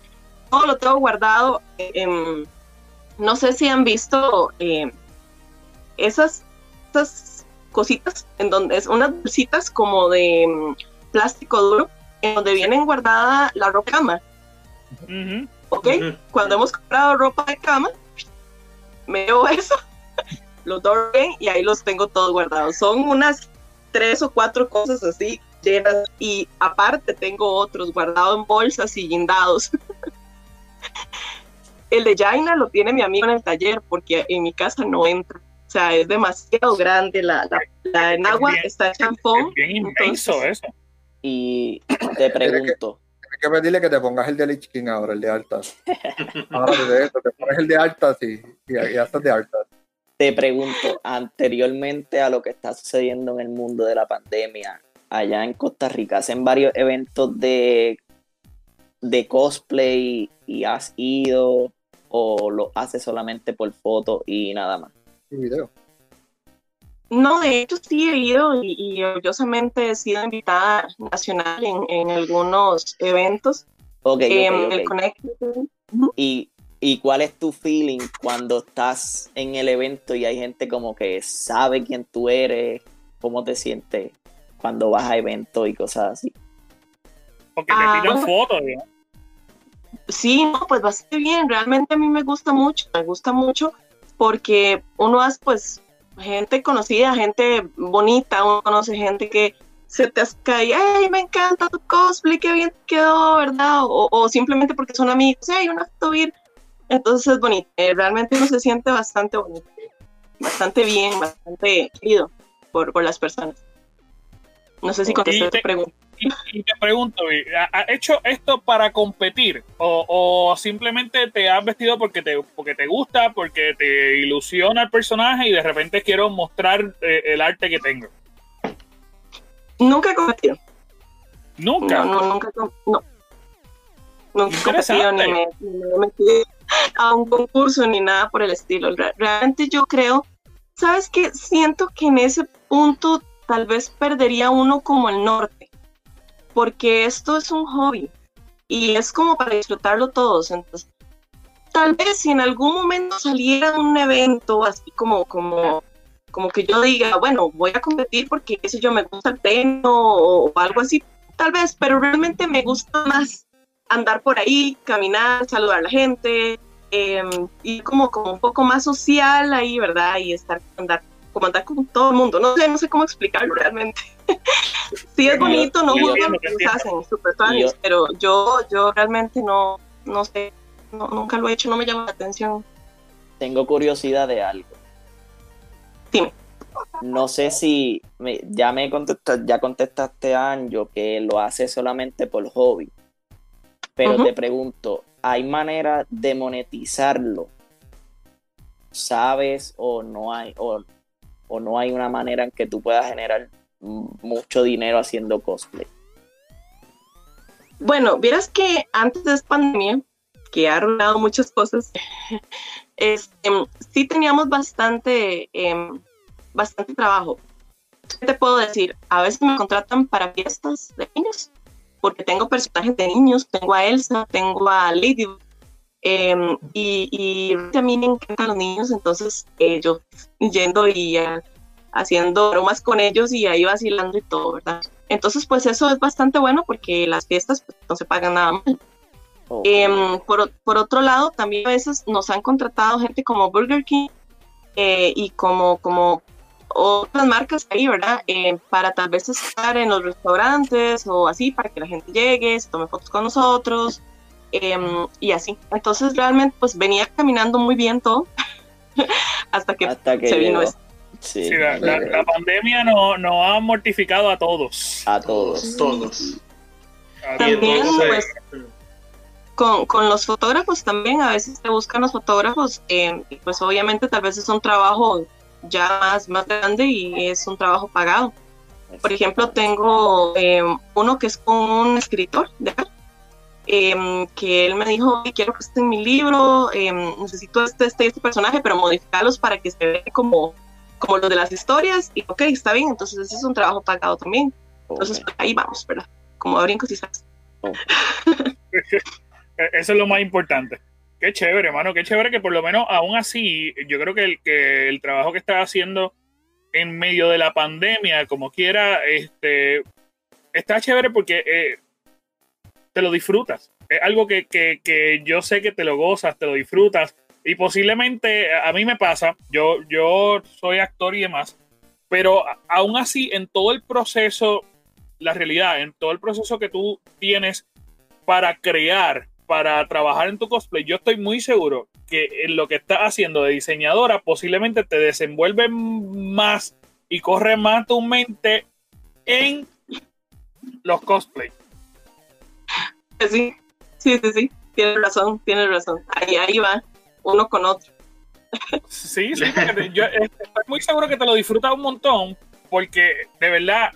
todo lo tengo guardado. no sé si han visto eh, esas, esas cositas en donde es unas bolsitas como de mm, plástico duro en donde vienen guardada la ropa de cama. ¿Ok? Cuando hemos comprado ropa de cama, me llevo eso, lo doy y ahí los tengo todos guardados. Son unas tres o cuatro cosas así llenas y aparte tengo otros guardados en bolsas y guindados. el de Jaina lo tiene mi amigo en el taller porque en mi casa no entra. O sea, es demasiado grande. La, la, en agua está champón. bien inmenso eso. Y te pregunto. Tienes que pedirle que te pongas el de Lich King ahora, el de altas. ahora de esto, te pones el de altas y, y, hasta de altas. Te pregunto, anteriormente a lo que está sucediendo en el mundo de la pandemia, allá en Costa Rica, hacen varios eventos de, de cosplay y has ido o lo haces solamente por foto y nada más? Video. No, de hecho sí he ido y, orgullosamente he sido invitada nacional en, algunos eventos. Ok, em, ¿Y, ¿Y cuál es tu feeling cuando estás en el evento y hay gente como que sabe quién tú eres? ¿Cómo te sientes cuando vas a eventos y cosas así? Porque te ah, piden fotos, Sí, no, pues bastante bien. Realmente a mí me gusta mucho, me gusta mucho porque uno hace pues gente conocida, gente bonita, uno conoce gente que se te cae, ay, me encanta tu cosplay, qué bien quedó, ¿verdad? O, simplemente porque son amigos, ay, una foto bien. Entonces es bonito, eh, realmente uno se siente bastante bonito, bastante bien, bastante querido por, por las personas. No sé si contesté tu pregunta. Y, te pregunto, ¿has hecho esto para competir? O, simplemente te has vestido porque te, porque te gusta, porque te ilusiona el personaje y de repente quiero mostrar eh, el arte que tengo? Nunca he competido. ¿Nunca? No, no nunca. No. Nunca he competido ni me, he metido a un concurso ni nada por el estilo. Realmente yo creo, ¿sabes qué? Siento que en ese punto tal vez perdería uno como el norte porque esto es un hobby y es como para disfrutarlo todos. Entonces, tal vez si en algún momento saliera un evento así como, como, como que yo diga, bueno, voy a competir porque, sé yo, me gusta el teno o, algo así, tal vez, pero realmente me gusta más andar por ahí, caminar, saludar a la gente, eh, y como, como un poco más social ahí, ¿verdad? Y estar, andar, como andar con todo el mundo. No sé, no sé cómo explicarlo realmente. sí es bonito, no juzgan lo que hacen, super fans, pero yo, yo realmente no, no sé, nunca lo he hecho, no me llama la atención. Tengo curiosidad de algo. Dime. No sé si ya me contestaste, ya contestaste a Anjo que lo hace solamente por hobby. Pero te pregunto, ¿hay manera de monetizarlo? ¿Sabes o no hay o, o no hay una manera en que tú puedas generar mucho dinero haciendo cosplay? Bueno, vieras que antes de esta pandemia, que ha arruinado muchas cosas, este, sí teníamos bastante, em, bastante trabajo. ¿Qué te puedo decir? A veces me contratan para fiestas de niños, porque tengo personajes de niños, tengo a Elsa, tengo a Lady, em, y, y, a mí me encantan los niños, entonces eh, yo yendo y haciendo bromas con ellos y ahí vacilando y todo, ¿verdad? Entonces, pues eso es bastante bueno porque las fiestas pues, no se pagan nada mal. Em, por, por, otro lado, también a veces nos han contratado gente como Burger King eh, y como, como otras marcas ahí, ¿verdad? Eh, para tal vez estar en los restaurantes o así, para que la gente llegue, se tome fotos con nosotros em, y así. Entonces, realmente, pues venía caminando muy bien todo hasta que, se vino esto. Sí, la, pandemia nos no ha mortificado a todos. A todos. Todos. También, pues, con, con, los fotógrafos también, a veces te buscan los fotógrafos, eh, pues obviamente tal vez es un trabajo ya más, más grande y es un trabajo pagado. Por ejemplo, tengo eh, uno que es con un escritor de eh, que él me dijo, quiero que esté en mi libro, eh, necesito este, este, este personaje, pero modificarlos para que se vea como, como los de las historias. Y ok, está bien, entonces ese es un trabajo pagado también. Entonces ahí vamos, ¿verdad? Como brincos y salsa. Eso es lo más importante. Qué chévere, hermano, qué chévere que por lo menos aún así, yo creo que el, que el trabajo que estás haciendo en medio de la pandemia, como quiera, este, está chévere porque eh, te lo disfrutas. Es algo que, que, que, yo sé que te lo gozas, te lo disfrutas. Y posiblemente a mí me pasa, yo, yo soy actor y demás, pero aún así en todo el proceso, la realidad, en todo el proceso que tú tienes para crear para trabajar en tu cosplay, yo estoy muy seguro que en lo que estás haciendo de diseñadora posiblemente te desenvuelve más y corre más tu mente en los cosplays. Sí, sí, sí, sí, tienes razón, tienes razón. Ahí, ahí va, uno con otro. Sí, sí, porque yo estoy muy seguro que te lo disfrutas un montón, porque de verdad,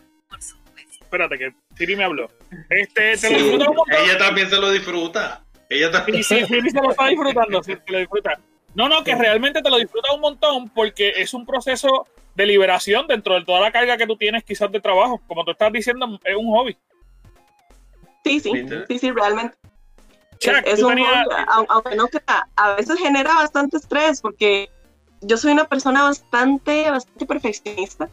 espérate que Siri me habló. Este, te lo disfrutas un montón. Ella también se lo disfruta. Ella también. Sí, sí, se lo está disfrutando, sí, se lo disfruta. No, no, que realmente te lo disfrutas un montón porque es un proceso de liberación dentro de toda la carga que tú tienes quizás de trabajo. Como tú estás diciendo, es un hobby. Sí, sí, sí, sí, realmente. Es, un hobby, aunque no crea, a veces genera bastante estrés porque yo soy una persona bastante, bastante perfeccionista.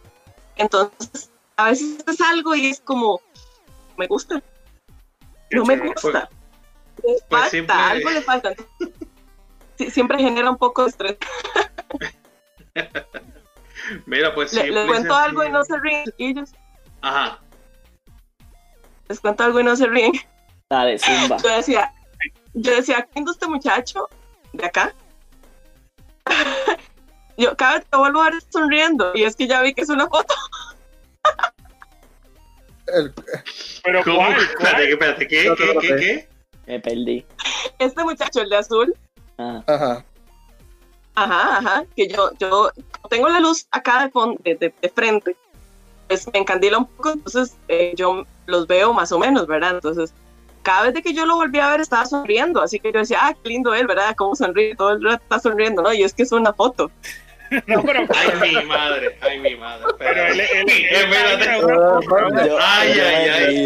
Entonces, a veces es algo y es como, me gusta, no me gusta. Le pues falta, algo le falta. siempre genera un poco de estrés. Mira, pues le, les cuento algo y no se ríen, ellos. Ajá. Les cuento algo y no se ríen. Dale, zumba. Yo decía, yo decía, ¿quién es este muchacho de acá? yo cada vez que vuelvo a ver sonriendo y es que ya vi que es una foto. Pero ¿Cómo? ¿cuál? Espérate, espérate, ¿qué? ¿Qué? ¿Qué? ¿Qué? Me perdí. Este muchacho, el de azul. Ah. Ajá. Ajá, ajá. Que yo, yo tengo la luz acá de, de, de, frente. Pues me encandila un poco, entonces eh, yo los veo más o menos, ¿verdad? Entonces, cada vez de que yo lo volví a ver estaba sonriendo, así que yo decía, ah, qué lindo él, ¿verdad? Cómo sonríe, todo el rato está sonriendo, ¿no? Y es que es una foto. No, pero. Ay, mi madre, ay, mi madre. Pero él, él, Ay, ay, ay.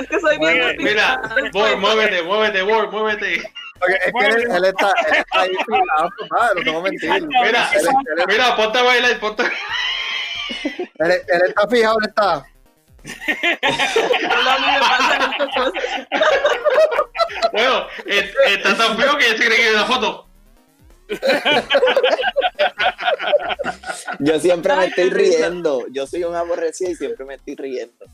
Es que soy bien. Mira, Bor, muévete, muévete, Bor, muévete. es que él, él, está, él está ahí filado, no te voy a mentir. Mira, mira, ponte a bailar, ponte. Él, él está fijado, él está. Bueno, está tan feo que ya se cree que es una foto. Yo siempre me estoy riendo. Yo soy un aborrecido y siempre me estoy riendo.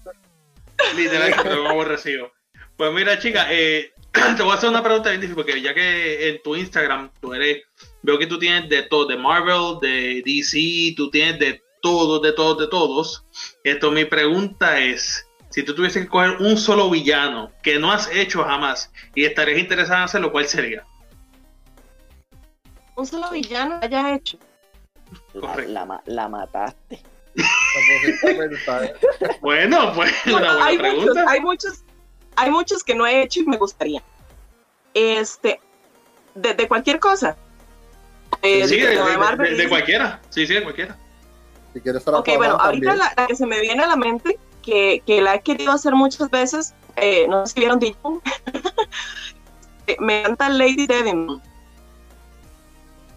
Literalmente, un aborrecido. Pues mira, chica, eh, te voy a hacer una pregunta bien difícil, porque ya que en tu Instagram tú eres, veo que tú tienes de todo, de Marvel, de DC, tú tienes de todos, de todos, de todos. Esto, mi pregunta es, si tú tuvieses que coger un solo villano que no has hecho jamás y estarías interesado en hacerlo, ¿cuál sería? un solo villano haya hecho. La, la, la mataste. bueno, pues una hay pregunta. Muchos, hay muchos, hay muchos que no he hecho y me gustaría. Este, de, de cualquier cosa. Eh, sí, de, de, Marvel, de, cualquiera. Sí, sí, de cualquiera. Si quieres ok, bueno, ahorita la, la, que se me viene a la mente, que, que la he querido hacer muchas veces, eh, no sé si vieron Digimon, me encanta Lady Devon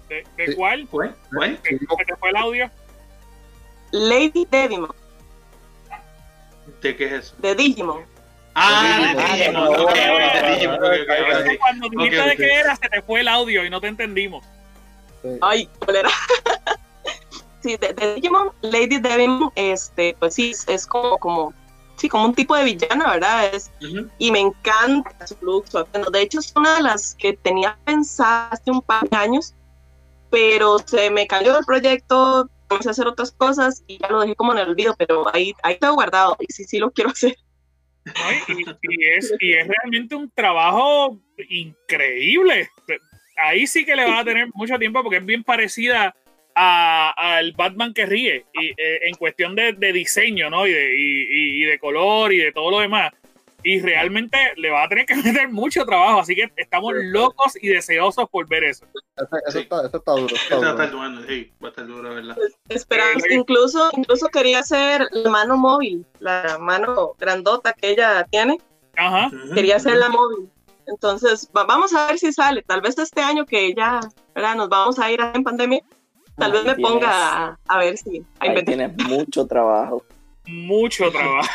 ¿De, de cuál? ¿Cuál? ¿Cuál? ¿Que, te fue el audio? Lady Devimon. ¿De qué es eso? De Digimon. Ah, de Digimon. De Digimon. Cuando dijiste de qué era, se te fue el audio y no te entendimos. Ay, ¿cuál era? sí, de, de, Digimon, Lady Devimon, este, pues sí, es como, como, sí, como un tipo de villana, ¿verdad? Es, uh -huh. Y me encanta su look. de hecho, es una de las que tenía pensada hace un par de años, pero se me cayó el proyecto, comencé a hacer otras cosas y ya lo dejé como en el olvido, pero ahí, ahí tengo guardado y sí, sí lo quiero hacer. y, y, es, y es realmente un trabajo increíble. Ahí sí que le va a tener mucho tiempo porque es bien parecida al Batman que ríe y, eh, en cuestión de, diseño, ¿no? Y de, y, de color y de todo lo demás. Y realmente le va a tener que meter mucho trabajo, así que estamos locos y deseosos por ver eso. Eso, está, eso está, duro. Está duro. Está sí, va a estar duro, ¿verdad? Esperamos, incluso, incluso quería hacer la mano móvil, la mano grandota que ella tiene. Ajá. Quería hacer la móvil. Entonces, vamos a ver si sale. Tal vez este año que ya ¿verdad? nos vamos a ir en pandemia, tal vez me ponga a, ver si hay Tienes mucho trabajo. Mucho trabajo.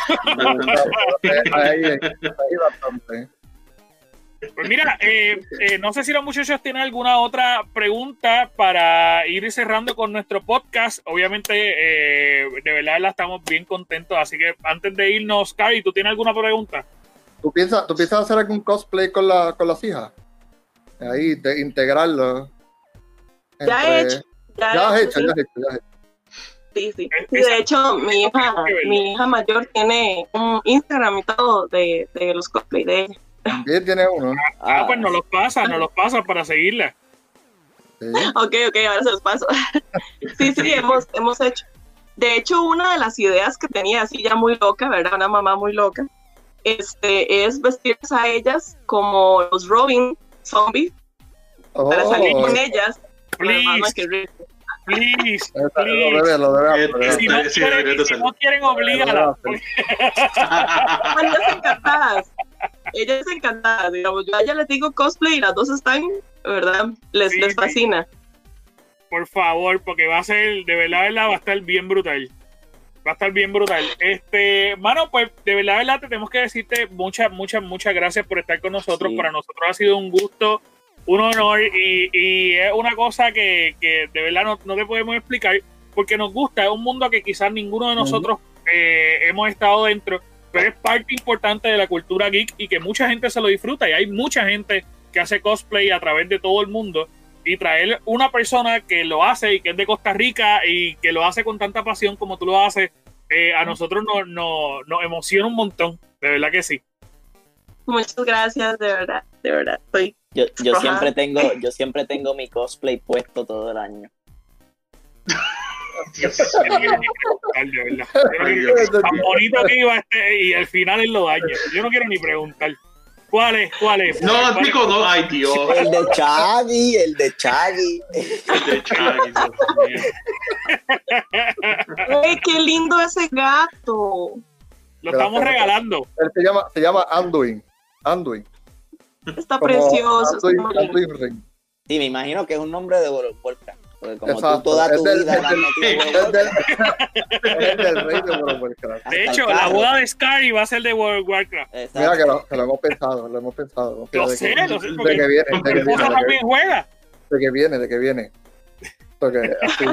Pues mira, eh, eh, no sé si los muchachos tienen alguna otra pregunta para ir cerrando con nuestro podcast. Obviamente, eh, de verdad, la estamos bien contentos. Así que antes de irnos, Cari, ¿tú tienes alguna pregunta? ¿Tú piensas, ¿Tú piensas hacer algún cosplay con, la, con las hijas? Ahí, de integrarlo. Ya he hecho. Ya, has hecho, ya has hecho, ya hecho. Sí, sí. de hecho, mi hija, mi hija mayor tiene un Instagram y todo de, de los cosplays de ella. También tiene uno. Ah, pues nos los pasa, nos los pasa para seguirla. Sí. Ok, ok, ahora se los paso. sí, sí, hemos, hemos hecho. De hecho, una de las ideas que tenía así ya muy loca, ¿verdad? Una mamá muy loca, este, es vestirse a ellas como los Robin zombies para salir con oh. ellas. Please, please, please. Lo debe, Si, no quieren, si no quieren, oblígala. ellas encantadas. Ellas encantadas. Digamos, yo a ella les digo cosplay y las dos están, ¿verdad? Les, les fascina. Por favor, porque va a ser, de verdad, verdad, va a estar bien brutal va a estar bien brutal. Este, mano, pues de verdad, verdad, te tenemos que decirte muchas, muchas, muchas gracias por estar con nosotros. Para nosotros ha sido un gusto, un honor y, es una cosa que, de verdad no, te podemos explicar porque nos gusta. Es un mundo que quizás ninguno de nosotros eh, hemos estado dentro, pero es parte importante de la cultura geek y que mucha gente se lo disfruta y hay mucha gente que hace cosplay a través de todo el mundo y traer una persona que lo hace y que es de Costa Rica y que lo hace con tanta pasión como tú lo haces, eh, a nosotros nos, nos, emociona un montón, de verdad que sí. Muchas gracias, de verdad, de verdad. Estoy yo, yo siempre tengo, yo siempre tengo mi cosplay puesto todo el año. Dios, Tan bonito que iba este y al final él lo daña. Yo no quiero ni preguntar. ¿Cuál es? ¿Cuál es? No, Pico, no. Ay, Dios. El de Chaggy, el de Chaggy. El de Chaggy, Ay, qué lindo ese gato. Lo estamos regalando. Él se llama, se llama Anduin. Anduin. Está precioso. Anduin, Anduin Sí, me imagino que es un nombre de Warcraft. Porque como tú toda tu vida la es del, es del rey de World of Warcraft. De hecho, la boda de Sky va a ser de World of Warcraft. Mira que lo, que lo, hemos pensado, lo hemos pensado. Lo sé, lo sé. De que viene, de que viene. también juega. De que viene, de que viene. Porque así.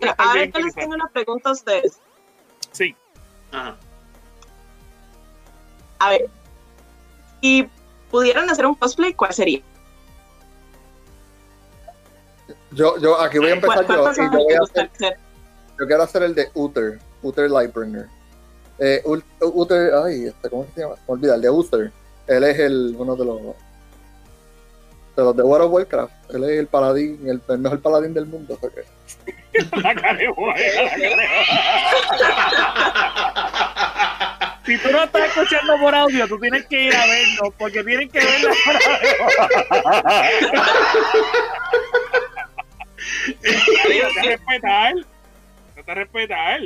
Mira, ahora yo les tengo una pregunta a ustedes. Sí. Ajá. A ver, si pudieran hacer un cosplay, ¿cuál sería? Yo, yo, aquí voy a empezar yo. Y yo, voy a hacer, yo quiero hacer el de Uther, Uther Lightbringer. Eh, Uther, ay, este, ¿cómo se llama? Me olvida, el de Uther. Él es el, uno de los de los de World of Warcraft. Él es el paladín, el, el mejor paladín del mundo. La Si tú no estás escuchando por audio, tú tienes que ir a verlo, porque tienen que verlo no te respetar. No te respetar.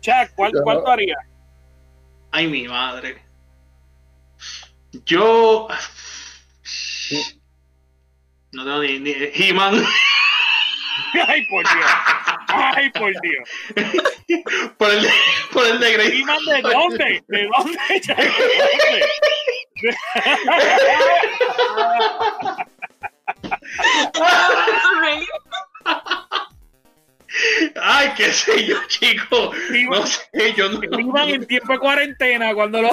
Chuck, ¿cuál, ¿cuál tú harías? Ay, mi madre. Yo. No tengo ni. ni He-Man. Ay, por Dios. Ay, por Dios. por el, por el de Grey. ¿He-Man de dónde? ¿De dónde? ¿De dónde? Ay, qué sé yo, chico. no sé, yo no. Iban en tiempo de cuarentena cuando lo.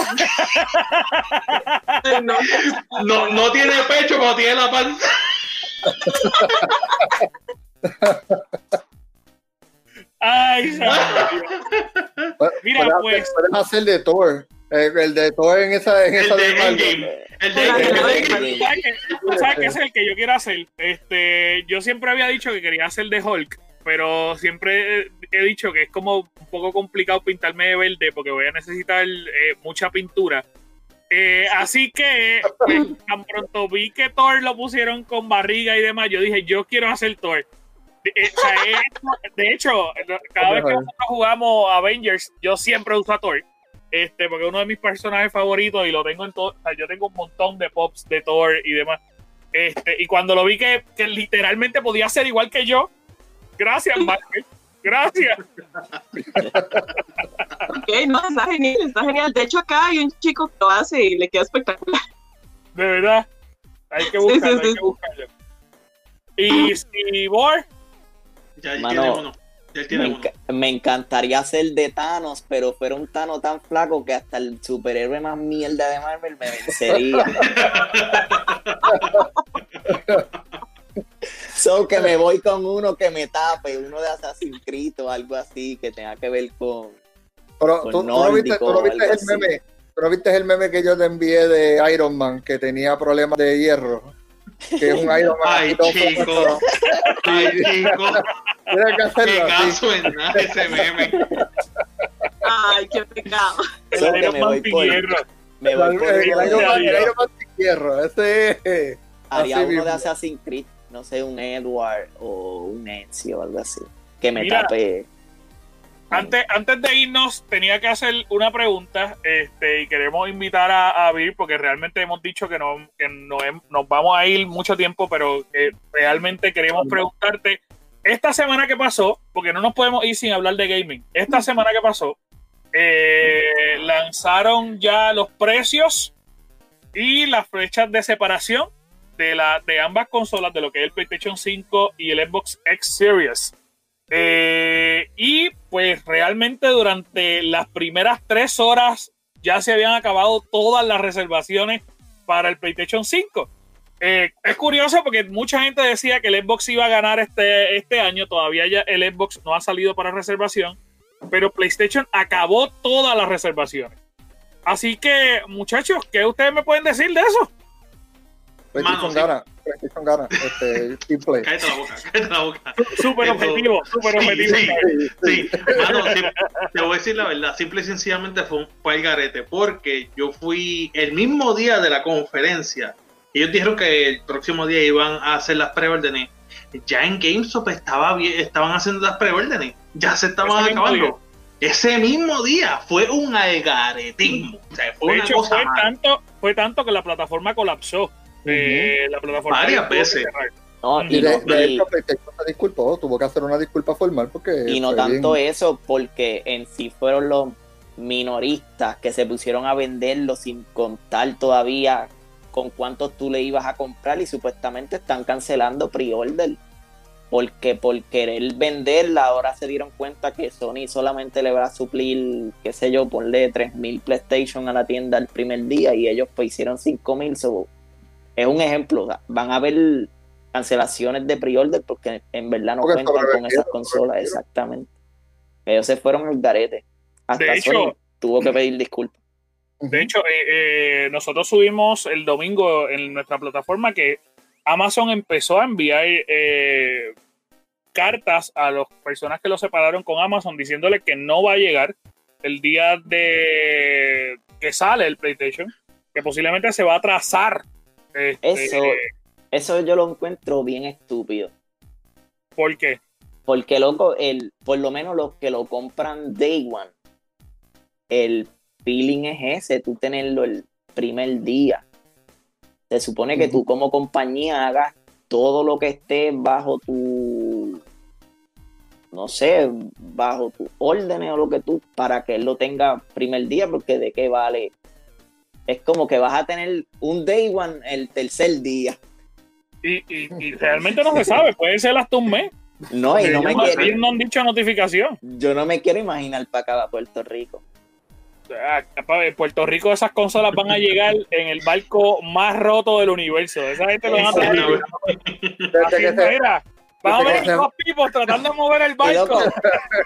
no, no tiene pecho, pero tiene la panza. Ay, Mira, pues. Puedes hacer de Thor. El de todo en esa, en El esa de de. Endgame. El de Endgame. ¿Sabes qué? ¿Sabes qué es el que yo quiero hacer? Este, yo siempre había dicho que quería hacer de Hulk, pero siempre he- he dicho que es como un poco complicado pintarme de verde porque voy a necesitar eh, mucha pintura. Eh, así que pues, tan pronto vi que Thor lo pusieron con barriga y demás, yo dije, yo quiero hacer Thor. De, eh, es- de hecho, cada vez que nosotros jugamos Avengers, yo siempre uso a Thor. Este, porque es uno de mis personajes favoritos y lo tengo en todo. o sea, yo tengo un montón de pops de Thor y demás. Este, y cuando lo vi que, que literalmente podía ser igual que yo, gracias, Marvel. Gracias. Ok, no, está genial, está genial. De hecho, acá hay un chico que lo hace y le queda espectacular. De verdad. Hay que Sí, sí, buscarlo, sí. hay que buscarlo. Y si Bor, Ya él Mano, tiene uno. Ya él tiene Me, uno. me encantaría ser de Thanos, pero fuera un Thanos tan flaco que hasta el superhéroe más mierda de Marvel me vencería. so que me voy con uno que me tape, uno de Assassin's Creed o algo así que tenga que ver con. Pero Con tú, viste, tú el así. meme. ¿Tú no viste el meme que yo te envié de Iron Man que tenía problemas de hierro? Que es un Iron Man. Ay, todo chico. Ay, chico. Tienes que Qué hacerlo así. caso en nada ese meme. Ay, qué pecado. el Iron me Man voy sin por, hierro. me voy por El uno Iron de- Man- el Iron Man sin hierro. Ese es. haría uno mismo. de Assassin's Creed, no sé, un Edward o un Ezio o algo así. Que me Mira. tape. Antes, antes de irnos, tenía que hacer una pregunta este, y queremos invitar a, a Vir porque realmente hemos dicho que, no, que no nos vamos a ir mucho tiempo, pero que realmente queremos preguntarte, esta semana que pasó, porque no nos podemos ir sin hablar de gaming, esta semana que pasó, eh, lanzaron ya los precios y las flechas de separación de, la, de ambas consolas, de lo que es el PlayStation 5 y el Xbox X Series. Eh, y pues realmente durante las primeras tres horas ya se habían acabado todas las reservaciones para el PlayStation 5. Eh, es curioso porque mucha gente decía que el Xbox iba a ganar este, este año, todavía ya el Xbox no ha salido para reservación, pero PlayStation acabó todas las reservaciones. Así que muchachos, ¿qué ustedes me pueden decir de eso? PlayStation Mano, sí. PlayStation gana. Este, Team Play. Cállate la boca, cállate la boca. Súper objetivo, súper Sí, objetivo. sí. Sí, mano, sí, te voy a decir la verdad, simple y sencillamente fue, un, fue el garete, porque yo fui el mismo día de la conferencia, ellos dijeron que el próximo día iban a hacer las preórdenes, ya en GameStop estaba bien, estaban haciendo las preórdenes, ya se estaban Ese mismo acabando. Ese mismo día fue un algaretismo, o sea, fue De una hecho, cosa fue tanto, fue tanto que la plataforma colapsó. La plataforma Varias veces. No, Y y, de, no, de y- disculpó. Tuvo que hacer una disculpa formal porque. y no tanto bien- eso, porque en sí fueron los minoristas que se pusieron a venderlo sin contar todavía con cuántos tú le ibas a comprar y supuestamente están cancelando pre-order. Porque por querer venderla, ahora se dieron cuenta que Sony solamente le va a suplir, qué sé yo, ponle 3.000 PlayStation a la tienda el primer día y ellos pues hicieron 5.000. So, es un ejemplo. o sea, van a haber cancelaciones de pre-order porque en verdad no Porque cuentan con esas consolas. Exactamente. Ellos se fueron al garete. Hasta De hecho- Sony tuvo que pedir disculpas. De hecho, eh, eh, nosotros subimos el domingo en nuestra plataforma que Amazon empezó a enviar eh, cartas a las personas que lo separaron con Amazon diciéndole que no va a llegar el día de que sale el PlayStation, que posiblemente se va a atrasar. Este, Eso, eso yo lo encuentro bien estúpido. ¿Por qué? Porque, loco, el, por lo menos los que lo compran Day One, el feeling es ese, tú tenerlo el primer día. Se supone que tú como compañía hagas todo lo que esté bajo tu, no sé, bajo tus órdenes o lo que tú, para que él lo tenga primer día, porque de qué vale. Es como que vas a tener un Day One el tercer día. Y, y- y realmente no se sabe, puede ser hasta un mes. No, y no ellos, me no, quiero, ellos no han dicho notificación. yo no me quiero imaginar para acá, para Puerto Rico. Ah, en Puerto Rico esas consolas van a llegar en el barco más roto del universo. Esa gente lo van a traer. Desde que se, Vamos a ver los pipos tratando de mover el barco.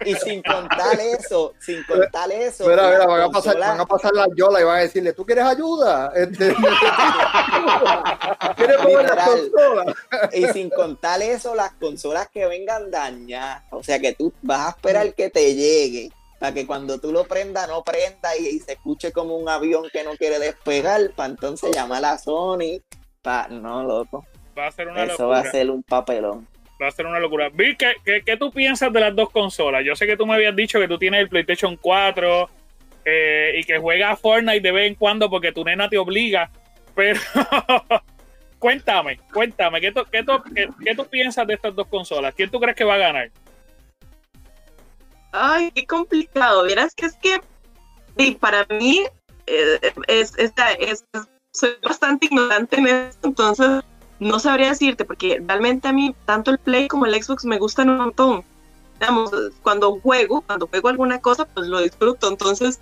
Y sin contar eso, sin contar eso. Mira, mira, van a, pasar, van a pasar las yolas y van a decirle, ¿tú quieres ayuda? Este, ¿Quieres mover las consolas? Y sin contar eso, las consolas que vengan dañadas. O sea que tú vas a esperar que te llegue para que cuando tú lo prendas no prenda y, se escuche como un avión que no quiere despegar, para entonces llamar a Sony. Pa, no, loco. Va a ser una Eso va a ser un papelón va a ser una locura. Vic, ¿qué, tú piensas de las dos consolas? Yo sé que tú me habías dicho que tú tienes el PlayStation 4 eh, y que juegas Fortnite de vez en cuando porque tu nena te obliga, pero cuéntame, cuéntame, ¿qué tú, qué, tú piensas de estas dos consolas? ¿Quién tú crees que va a ganar? Ay, qué complicado. Verás que es que para mí eh, es, es, es, soy bastante ignorante en esto, entonces no sabría decirte, porque realmente a mí tanto el Play como el Xbox me gustan un montón. Digamos, cuando juego, cuando juego alguna cosa, pues lo disfruto. Entonces,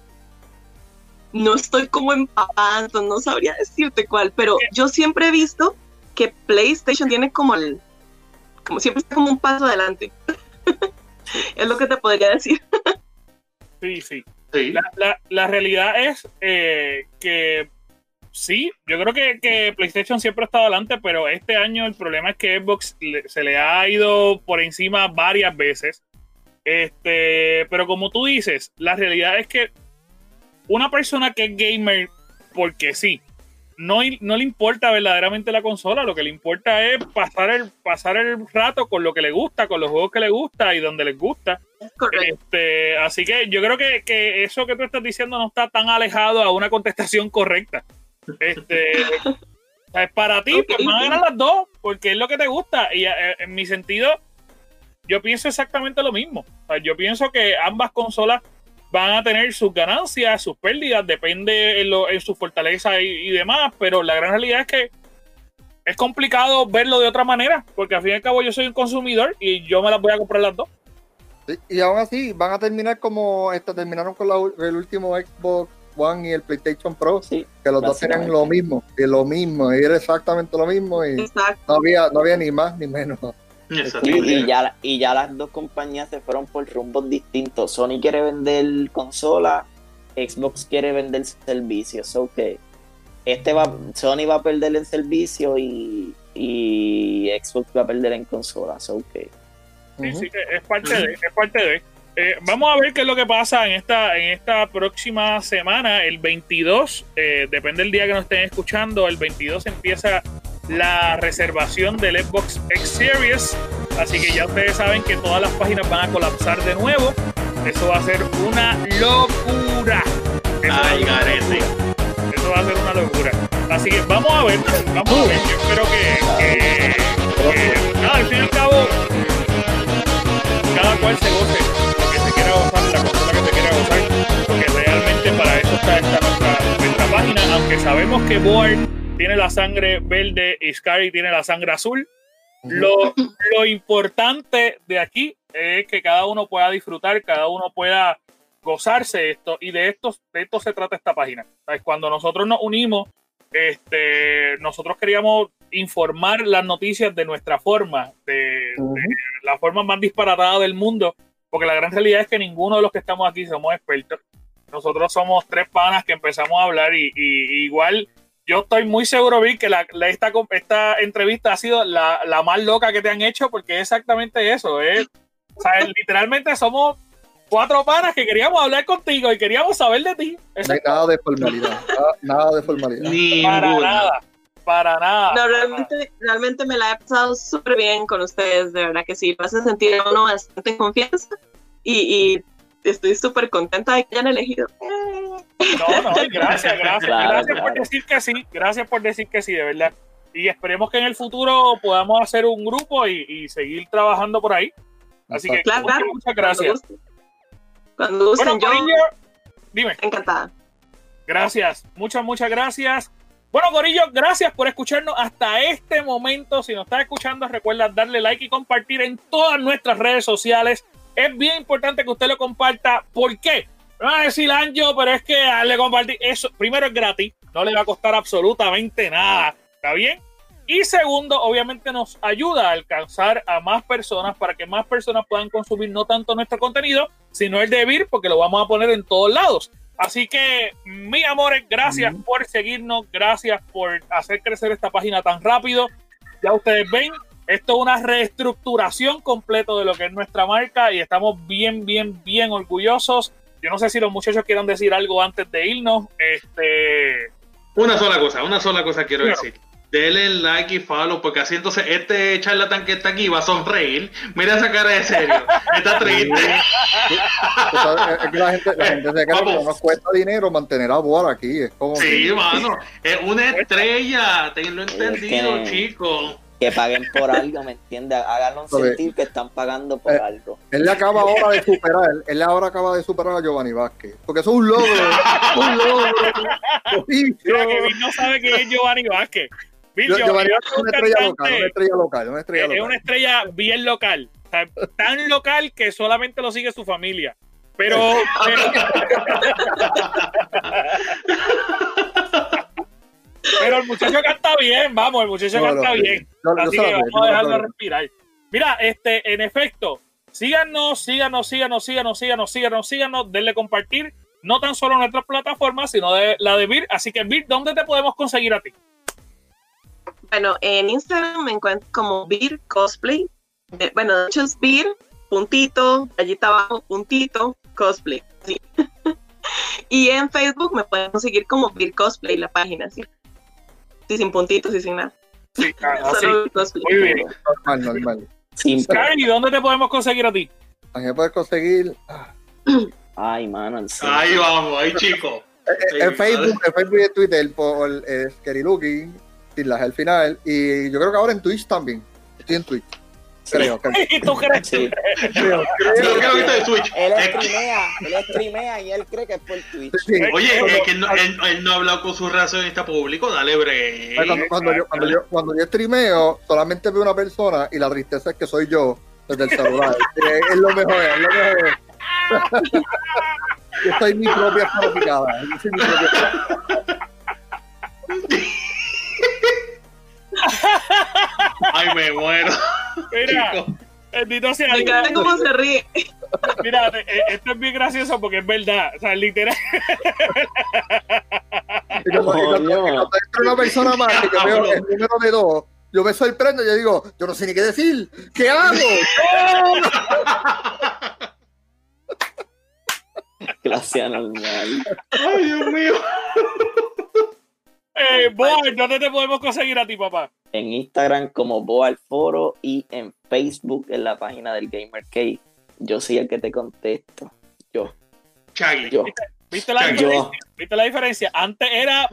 no estoy como empapada, no sabría decirte cuál, pero yo siempre he visto que PlayStation tiene como el, como siempre está como un paso adelante. es lo que te podría decir. sí, sí. La, realidad es eh, que sí, yo creo que, PlayStation siempre ha estado adelante, pero este año el problema es que Xbox se le ha ido por encima varias veces. Este, pero como tú dices, la realidad es que una persona que es gamer, porque sí, no, no le importa verdaderamente la consola, lo que le importa es pasar el, pasar el rato con lo que le gusta, con los juegos que le gusta y donde les gusta. Este, así que yo creo que, que, eso que tú estás diciendo no está tan alejado a una contestación correcta. Este, para ti, pues van a ganar las dos, porque es lo que te gusta. Y eh, en mi sentido, yo pienso exactamente lo mismo. yo pienso que ambas consolas van a tener sus ganancias, sus pérdidas, depende en, su fortaleza y, demás, pero la gran realidad es que es complicado verlo de otra manera, porque al fin y al cabo yo soy un consumidor y yo me las voy a comprar las dos. y aún así van a terminar como esta, terminaron con el último Xbox One y el PlayStation Pro, que los dos tenían lo mismo, y lo mismo, y era exactamente lo mismo, y no había, no había ni más ni menos. Y, ya, y ya las dos compañías se fueron por rumbos distintos. Sony quiere vender consola, Xbox quiere vender servicios. Ok. Este va, Sony va a perder en servicio y, Xbox va a perder en consolas. Ok. Sí, sí, es parte de, es parte de. Eh, vamos a ver qué es lo que pasa en esta, en esta próxima semana, el 22, eh, depende del día que nos estén escuchando, el 22 empieza la reservación del Xbox X Series, así que ya ustedes saben que todas las páginas van a colapsar de nuevo, eso va a ser una locura. Eso, va, a ser una locura. Así que vamos a ver, vamos a ver, yo espero que, nada, al fin y al cabo, cada cual se goce aunque sabemos que Board tiene la sangre verde y Sky tiene la sangre azul. Lo, lo, importante de aquí es que cada uno pueda disfrutar, cada uno pueda gozarse esto, y de esto, de esto se trata esta página. Cuando nosotros nos unimos, este, nosotros queríamos informar las noticias de nuestra forma, de, de la forma más disparatada del mundo, porque la gran realidad es que ninguno de los que estamos aquí somos expertos. Nosotros somos tres panas que empezamos a hablar y, igual yo estoy muy seguro, Vic, que la, esta, esta entrevista ha sido la, más loca que te han hecho porque es exactamente eso. Es, o sea, literalmente somos cuatro panas que queríamos hablar contigo y queríamos saber de ti. No hay nada de formalidad. Nada, de formalidad. Para nada. Para nada. No, realmente, realmente me la he pasado súper bien con ustedes, de verdad que sí. Vas a sentir a uno bastante confianza y, estoy súper contenta de que hayan elegido. No, no, gracias, gracias. gracias por decir que sí, gracias por decir que sí, de verdad. Y esperemos que en el futuro podamos hacer un grupo y, seguir trabajando por ahí. Así que claro, muchas, gracias. Cuando gusten, yo, dime. Encantada. Gracias, muchas, muchas gracias. Bueno, Corillo, gracias por escucharnos hasta este momento. Si nos estás escuchando, recuerda darle like y compartir en todas nuestras redes sociales. Es bien importante que usted lo comparta. ¿Por qué? Me van a decir, Anjo, pero es que darle compartir eso, primero es gratis, no le va a costar absolutamente nada. ¿Está bien? Y segundo, obviamente nos ayuda a alcanzar a más personas para que más personas puedan consumir no tanto nuestro contenido, sino el de Vir, porque lo vamos a poner en todos lados. Así que, mi amores, gracias por seguirnos, gracias por hacer crecer esta página tan rápido. Ya ustedes ven, esto es una reestructuración completa de lo que es nuestra marca y estamos bien, bien, bien orgullosos. Yo no sé si los muchachos quieran decir algo antes de irnos. Este... Una sola cosa, una sola cosa quiero decir denle like y follow, porque así entonces este charlatán que está aquí va a sonreír. Mira esa cara de serio, está triste. es que la gente, la gente se cree que nos cuesta dinero mantener a Boar aquí. Es como sí, mano, es una estrella, tenlo entendido, chicos que paguen por algo, ¿me entiendes? Háganlo sentir que están pagando por eh, algo. Él le acaba ahora de superar, él ahora acaba de superar a Giovanni Vázquez, porque eso es un logro, un logro. Mira que no sabe que es Giovanni Vázquez. Bill, Giovanni Vázquez es una estrella local, una estrella local, una estrella local. Es una estrella bien local, tan local que solamente lo sigue su familia. Pero, pero el muchacho canta bien, vamos, el muchacho canta bien. Así que vamos a dejarlo respirar. Mira, este, en efecto, síganos, síganos, síganos, síganos, síganos, síganos, síganos, denle compartir, no tan solo en nuestras plataformas, sino de la de Vir. Así que, Vir, ¿dónde te podemos conseguir a ti? Bueno, en Instagram me encuentro como Vir Cosplay. bueno, de hecho es Vir, puntito, allí abajo, puntito, cosplay. Sí. y en Facebook me pueden conseguir como Vir Cosplay, la página, sí sin puntitos y sin nada. Sí, claro, Muy bien. Normal, normal. ¿y dónde te podemos conseguir a ti? A mí me puedes conseguir. Ay, mano. Ahí vamos, ahí chico. Eh, eh, en, Facebook, en Facebook y en Twitter por Keriluki, sin las al final. Y yo creo que ahora en Twitch también. Estoy en Twitch. Creo, ¿Y tú crees? Sí. Creo, creo, que de Twitch. Él streamea, él streamea y él cree que es por Twitch. Oye, es que él, no, él, no ha hablado con su relacionista público, dale bre. Cuando, cuando, yo, cuando, yo, cuando yo streameo, solamente veo una persona y la tristeza es que soy yo desde el celular. es, lo mejor, es lo mejor. yo soy mi propia fabricada. Yo soy mi propia Ay, me muero. Mira, bendito sea Dios. cómo se ríe. Mira, eh, esto es bien gracioso porque es verdad. O sea, literal. Y cuando, una persona más que yo veo el número de dos, yo me sorprendo y yo digo, yo no sé ni qué decir. ¿Qué hago? Clase anormal. Ay, Dios mío. Eh, Boal, ¿dónde te podemos conseguir a ti, papá? En Instagram como Boal Foro y en Facebook en la página del Gamer Cave. Yo soy el que te contesto. Yo. Yo. ¿Viste, la diferencia? ¿Viste la diferencia? Antes era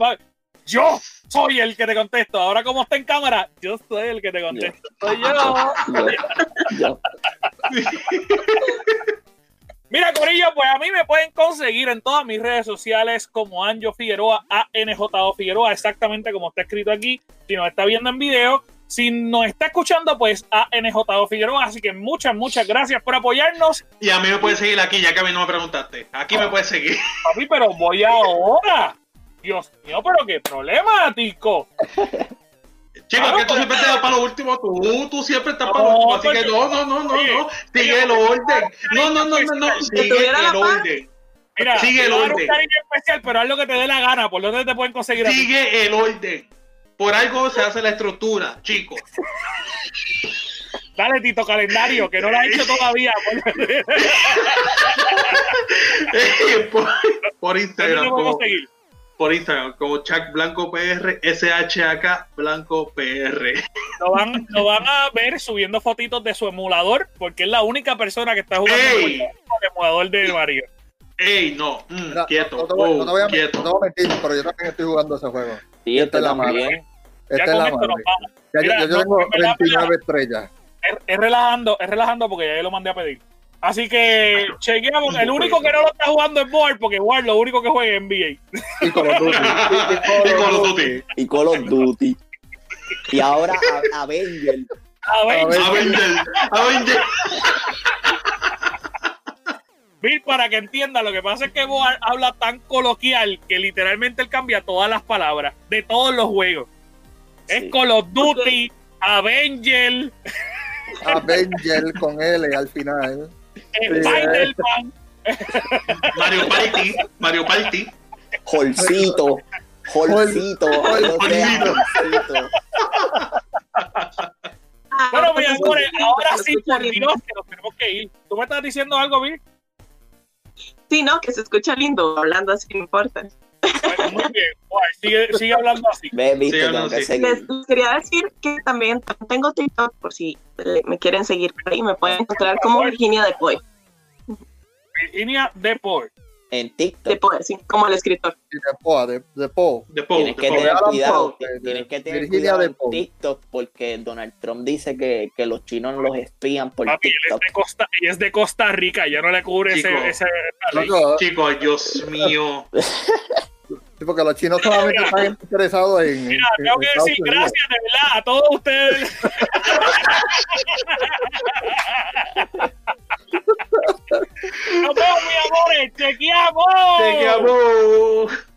yo soy el que te contesto. Ahora como está en cámara, yo soy el que te contesto. Soy yo. yo. Mira, Corillo, pues a mí me pueden conseguir en todas mis redes sociales como Anjo Figueroa, ANJO Figueroa, exactamente como está escrito aquí. Si nos está viendo en video, si nos está escuchando, pues ANJO Figueroa. Así que muchas, muchas gracias por apoyarnos. Y a mí me puedes seguir aquí, ya que a mí no me preguntaste. Aquí me puedes seguir. A mí, pero voy ahora. Dios mío, pero qué problemático. Chicos, que tú siempre te das para lo último, tú, tú siempre estás para lo último, así que no, no, no, no, no, sigue el orden. No, no, no, no, no, sigue el orden. Mira, sigue el orden. especial, pero haz lo que te dé la gana, por donde te pueden conseguir. Sigue el orden. Por algo se hace la estructura, chicos. Dale, Tito Calendario, que no lo ha hecho todavía. por, por Instagram. ¿Cómo seguir? Por Instagram como Chuck Blanco PR, SHAK Blanco PR. Lo van, lo van a ver subiendo fotitos de su emulador, porque es la única persona que está jugando el emulador de Mario. Ey, no, mm, quieto. No, te voy, no, te voy a, quieto. no te voy a mentir, pero yo también estoy jugando ese juego. Sí, esta es la madre. Esta es la madre. Ya, Mira, yo, yo tengo 29 estrellas. Es, es, relajando, es relajando porque ya lo mandé a pedir. Así que chequeamos. El único que no lo está jugando es Ward, porque Ward lo único que juega es NBA. Y Call of Duty. Y Call of Duty. Y Call of Duty. Y ahora Avenger. Avenger. Avenger. Bill, para que entienda, lo que pasa es que Boar habla tan coloquial que literalmente él cambia todas las palabras de todos los juegos. Es Call of Duty, Avenger. Avenger con L al final. Spider-Man. Mario Party, Mario Party. Holcito. Holcito. Holcito. Bueno, mi amor, ahora sí, por Dios, que nos tenemos que ir. ¿Tú me estás diciendo algo, Vir? Sí, no, que se escucha lindo, hablando así, no importa. Bueno, muy bien, sigue, sigue, hablando así. Les, les, quería decir que también tengo TikTok, por si me quieren seguir por ahí, me pueden encontrar como Virginia de Poi. Virginia de Poi en TikTok. De Poe, sí, como el escritor. de Poe, de, de Poe. De Poe. Tienes que tener cuidado, tienes que tener cuidado en TikTok porque Donald Trump dice que, que los chinos los espían por Papi, TikTok. Él es, de Costa, y es de Costa Rica, ya no le cubre Chico, ese... ese Chicos, Dios mío. Sí, porque los chinos solamente están interesados en. Mira, tengo que decir gracias de verdad a todos ustedes. Nos vemos, mi amores. Chequeamos. Chequeamos.